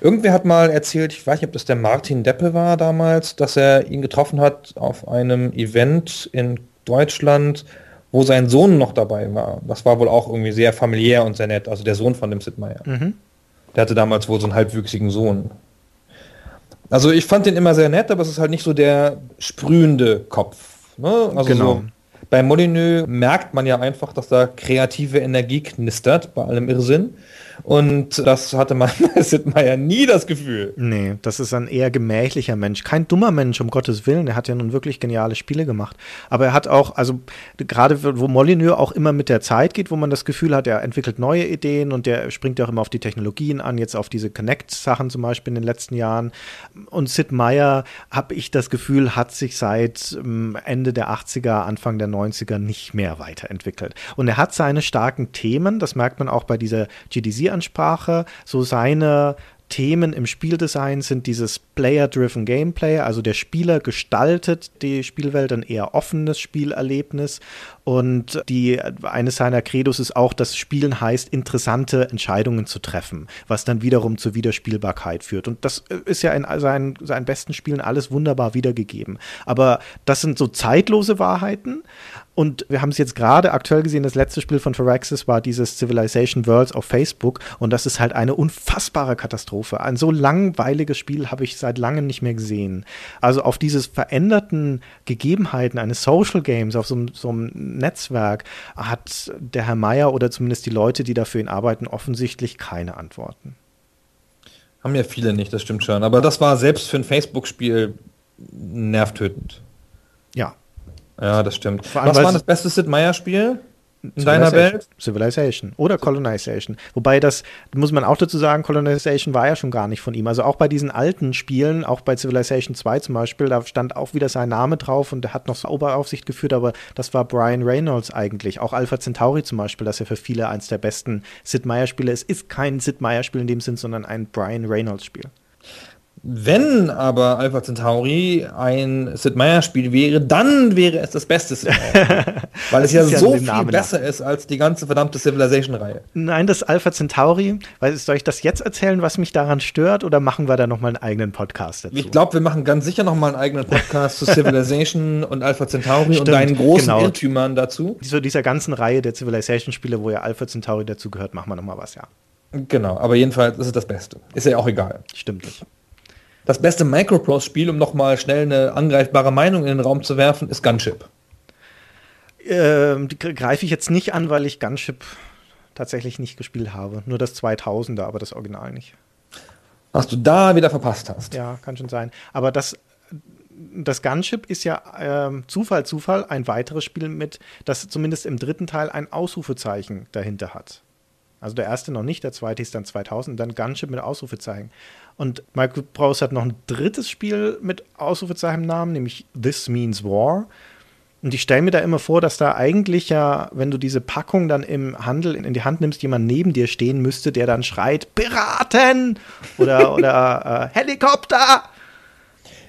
Irgendwer hat mal erzählt, ich weiß nicht, ob das der Martin Deppe war damals, dass er ihn getroffen hat auf einem Event in Deutschland, wo sein Sohn noch dabei war. Das war wohl auch irgendwie sehr familiär und sehr nett, also der Sohn von dem Sid Meier. Mhm. Der hatte damals wohl so einen halbwüchsigen Sohn. Also ich fand den immer sehr nett, aber es ist halt nicht so der sprühende Kopf. Ne? Also genau. So bei Molyneux merkt man ja einfach, dass da kreative Energie knistert bei allem Irrsinn. Und das hatte man Sid Meier nie das Gefühl. Nee, das ist ein eher gemächlicher Mensch. Kein dummer Mensch, um Gottes Willen. Er hat ja nun wirklich geniale Spiele gemacht. Aber er hat auch, also gerade wo Molyneux auch immer mit der Zeit geht, wo man das Gefühl hat, er entwickelt neue Ideen und der springt ja auch immer auf die Technologien an, jetzt auf diese Connect-Sachen zum Beispiel in den letzten Jahren. Und Sid Meier, habe ich das Gefühl, hat sich seit ähm, Ende der 80er, Anfang der 90er nicht mehr weiterentwickelt. Und er hat seine starken Themen, das merkt man auch bei dieser GDC Regieansprache, so seine Themen im Spieldesign sind dieses Player-Driven Gameplay, also der Spieler gestaltet die Spielwelt, ein eher offenes Spielerlebnis. Und die, eines seiner Credos ist auch, dass Spielen heißt, interessante Entscheidungen zu treffen, was dann wiederum zur Wiederspielbarkeit führt. Und das ist ja in seinen, seinen besten Spielen alles wunderbar wiedergegeben. Aber das sind so zeitlose Wahrheiten. Und wir haben es jetzt gerade aktuell gesehen, das letzte Spiel von Firaxis war dieses Civilization Worlds auf Facebook. Und das ist halt eine unfassbare Katastrophe. Ein so langweiliges Spiel habe ich seit langem nicht mehr gesehen. Also auf diese veränderten Gegebenheiten eines Social Games, auf so, so einem Netzwerk, hat der Herr Meier oder zumindest die Leute, die dafür ihn arbeiten, offensichtlich keine Antworten. Haben ja viele nicht, das stimmt schon. Aber das war selbst für ein Facebook-Spiel nervtötend. Ja, ja, das stimmt. Was war das beste Sid Meier-Spiel? In deiner Welt? Civilization oder Colonization. Wobei das, muss man auch dazu sagen, Colonization war ja schon gar nicht von ihm. Also auch bei diesen alten Spielen, auch bei Civilization 2 zum Beispiel, da stand auch wieder sein Name drauf und der hat noch Oberaufsicht geführt, aber das war Brian Reynolds eigentlich. Auch Alpha Centauri zum Beispiel, das ja für viele eins der besten Sid Meier-Spiele ist, ist kein Sid Meier-Spiel in dem Sinn, sondern ein Brian Reynolds-Spiel. Wenn aber Alpha Centauri ein Sid Meier Spiel wäre, dann wäre es das beste Sid. Weil es ja, ja so viel besser nach. ist als die ganze verdammte Civilization-Reihe. Nein, das Alpha Centauri, weil, soll ich das jetzt erzählen, was mich daran stört, oder machen wir da nochmal einen eigenen Podcast dazu? Ich glaube, wir machen ganz sicher nochmal einen eigenen Podcast zu Civilization und Alpha Centauri Stimmt, und deinen großen genau. Irrtümern dazu. So dieser ganzen Reihe der Civilization-Spiele, wo ja Alpha Centauri dazu gehört, machen wir nochmal was, ja. Genau, aber jedenfalls ist es das Beste. Ist ja auch egal. Stimmt nicht. Das beste Microprose-Spiel, um nochmal schnell eine angreifbare Meinung in den Raum zu werfen, ist Gunship. Ähm, die greife ich jetzt nicht an, weil ich Gunship tatsächlich nicht gespielt habe. Nur das 2000er, aber das Original nicht. Was du da wieder verpasst hast. Ja, kann schon sein. Aber das, das Gunship ist ja ähm, Zufall, Zufall, ein weiteres Spiel mit, das zumindest im dritten Teil ein Ausrufezeichen dahinter hat. Also der erste noch nicht, der zweite ist dann 2000, dann Gunship mit Ausrufezeichen. Und Michael Browse hat noch ein drittes Spiel mit Ausrufezeichen im Namen, nämlich This Means War. Und ich stelle mir da immer vor, dass da eigentlich ja, wenn du diese Packung dann im Handel in, die Hand nimmst, jemand neben dir stehen müsste, der dann schreit, Piraten oder, oder äh, Helikopter.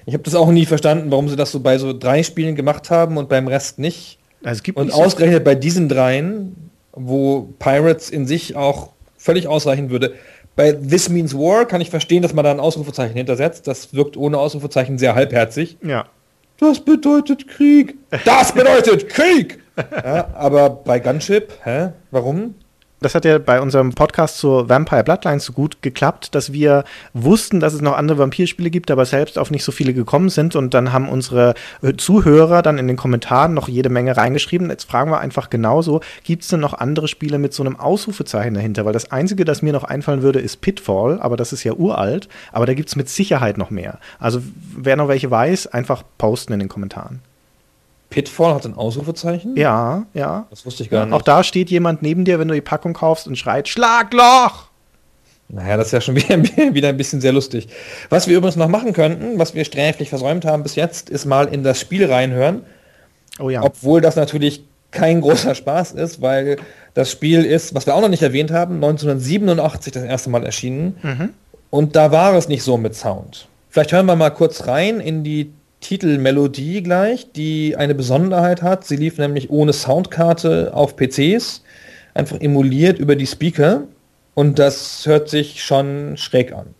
Ich habe das auch nie verstanden, warum sie das so bei so drei Spielen gemacht haben und beim Rest nicht. Also und ausgerechnet bei diesen dreien wo Pirates in sich auch völlig ausreichen würde. Bei This Means War kann ich verstehen, dass man da ein Ausrufezeichen hintersetzt. Das wirkt ohne Ausrufezeichen sehr halbherzig. Ja. Das bedeutet Krieg. Das bedeutet Krieg. ja, aber bei Gunship, hä? Warum? Das hat ja bei unserem Podcast zur Vampire Bloodlines so gut geklappt, dass wir wussten, dass es noch andere Vampirspiele gibt, aber selbst auf nicht so viele gekommen sind. Und dann haben unsere äh, Zuhörer dann in den Kommentaren noch jede Menge reingeschrieben. Jetzt fragen wir einfach genauso, gibt es denn noch andere Spiele mit so einem Ausrufezeichen dahinter? Weil das Einzige, das mir noch einfallen würde, ist Pitfall, aber das ist ja uralt. Aber da gibt es mit Sicherheit noch mehr. Also wer noch welche weiß, einfach posten in den Kommentaren. Pitfall hat ein Ausrufezeichen? Ja, ja. Das wusste ich gar nicht. Auch da steht jemand neben dir, wenn du die Packung kaufst und schreit, Schlagloch! Naja, das ist ja schon wieder, wieder ein bisschen sehr lustig. Was wir übrigens noch machen könnten, was wir sträflich versäumt haben bis jetzt, ist mal in das Spiel reinhören. Oh ja. Obwohl das natürlich kein großer Spaß ist, weil das Spiel ist, was wir auch noch nicht erwähnt haben, 1987 das erste Mal erschienen. Mhm. Und da war es nicht so mit Sound. Vielleicht hören wir mal kurz rein in die Titelmelodie gleich, die eine Besonderheit hat. Sie lief nämlich ohne Soundkarte auf PCs, einfach emuliert über die Speaker und das hört sich schon schräg an.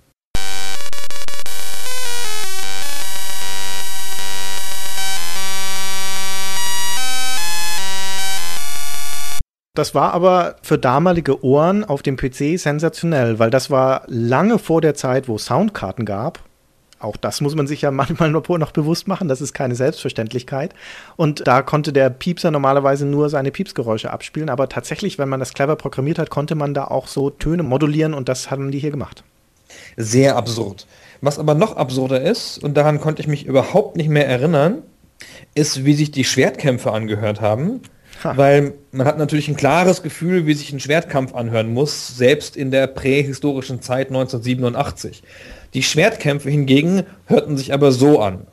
Das war aber für damalige Ohren auf dem PC sensationell, weil das war lange vor der Zeit, wo Soundkarten gab auch das muss man sich ja manchmal noch bewusst machen, das ist keine Selbstverständlichkeit. Und da konnte der Piepser normalerweise nur seine Piepsgeräusche abspielen, aber tatsächlich, wenn man das clever programmiert hat, konnte man da auch so Töne modulieren und das haben die hier gemacht. Sehr absurd. Was aber noch absurder ist, und daran konnte ich mich überhaupt nicht mehr erinnern, ist, wie sich die Schwertkämpfe angehört haben. Ha. Weil man hat natürlich ein klares Gefühl, wie sich ein Schwertkampf anhören muss, selbst in der prähistorischen Zeit 1987. Die Schwertkämpfe hingegen hörten sich aber so an.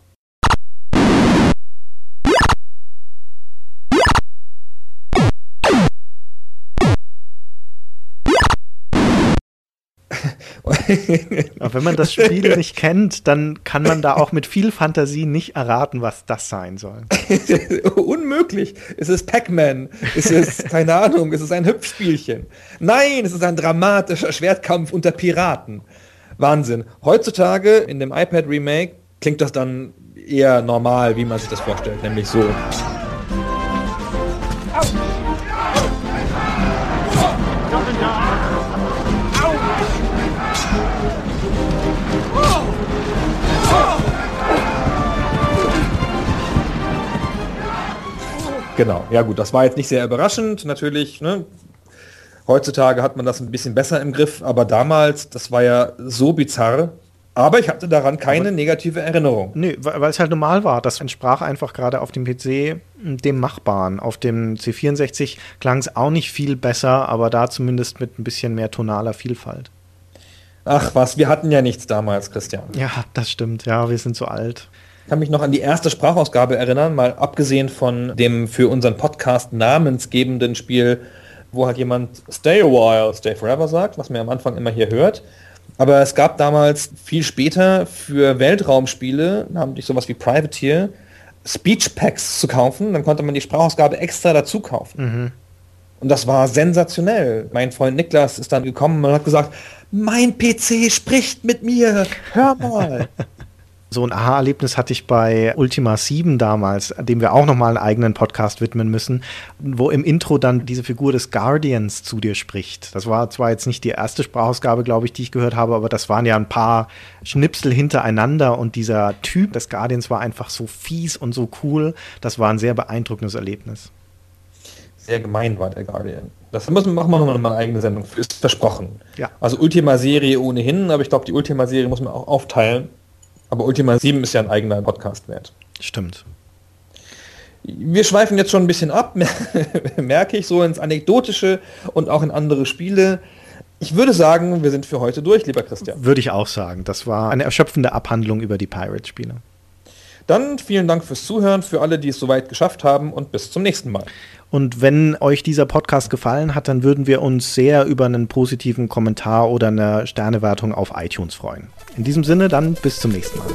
Aber wenn man das Spiel nicht kennt, dann kann man da auch mit viel Fantasie nicht erraten, was das sein soll. Unmöglich. Es ist Pac-Man. Es ist, keine Ahnung, es ist ein Hüpfspielchen. Nein, es ist ein dramatischer Schwertkampf unter Piraten. Wahnsinn. Heutzutage in dem iPad Remake klingt das dann eher normal, wie man sich das vorstellt, nämlich so. Genau, ja gut, das war jetzt nicht sehr überraschend, natürlich, ne? Heutzutage hat man das ein bisschen besser im Griff, aber damals, das war ja so bizarr. Aber ich hatte daran keine aber, negative Erinnerung. Nö, weil es halt normal war. Das entsprach einfach gerade auf dem PC dem Machbaren. Auf dem C64 klang es auch nicht viel besser, aber da zumindest mit ein bisschen mehr tonaler Vielfalt. Ach was, wir hatten ja nichts damals, Christian. Ja, das stimmt. Ja, wir sind so alt. Ich kann mich noch an die erste Sprachausgabe erinnern, mal abgesehen von dem für unseren Podcast namensgebenden Spiel wo halt jemand Stay a while, Stay forever sagt, was man am Anfang immer hier hört. Aber es gab damals viel später für Weltraumspiele, namentlich sowas wie Privateer, Speech Packs zu kaufen. Dann konnte man die Sprachausgabe extra dazu kaufen. Mhm. Und das war sensationell. Mein Freund Niklas ist dann gekommen und hat gesagt, mein PC spricht mit mir. Hör mal. So ein Aha-Erlebnis hatte ich bei Ultima 7 damals, dem wir auch nochmal einen eigenen Podcast widmen müssen, wo im Intro dann diese Figur des Guardians zu dir spricht. Das war zwar jetzt nicht die erste Sprachausgabe, glaube ich, die ich gehört habe, aber das waren ja ein paar Schnipsel hintereinander und dieser Typ des Guardians war einfach so fies und so cool. Das war ein sehr beeindruckendes Erlebnis. Sehr gemein war der Guardian. Das müssen, machen wir nochmal eine eigene Sendung. Ist versprochen. Ja. Also Ultima-Serie ohnehin, aber ich glaube, die Ultima-Serie muss man auch aufteilen aber Ultima 7 ist ja ein eigener Podcast wert. Stimmt. Wir schweifen jetzt schon ein bisschen ab, merke ich, so ins Anekdotische und auch in andere Spiele. Ich würde sagen, wir sind für heute durch, lieber Christian. Würde ich auch sagen. Das war eine erschöpfende Abhandlung über die Pirate-Spiele. Dann vielen Dank fürs Zuhören, für alle, die es soweit geschafft haben und bis zum nächsten Mal. Und wenn euch dieser Podcast gefallen hat, dann würden wir uns sehr über einen positiven Kommentar oder eine Sternewertung auf iTunes freuen. In diesem Sinne dann bis zum nächsten Mal.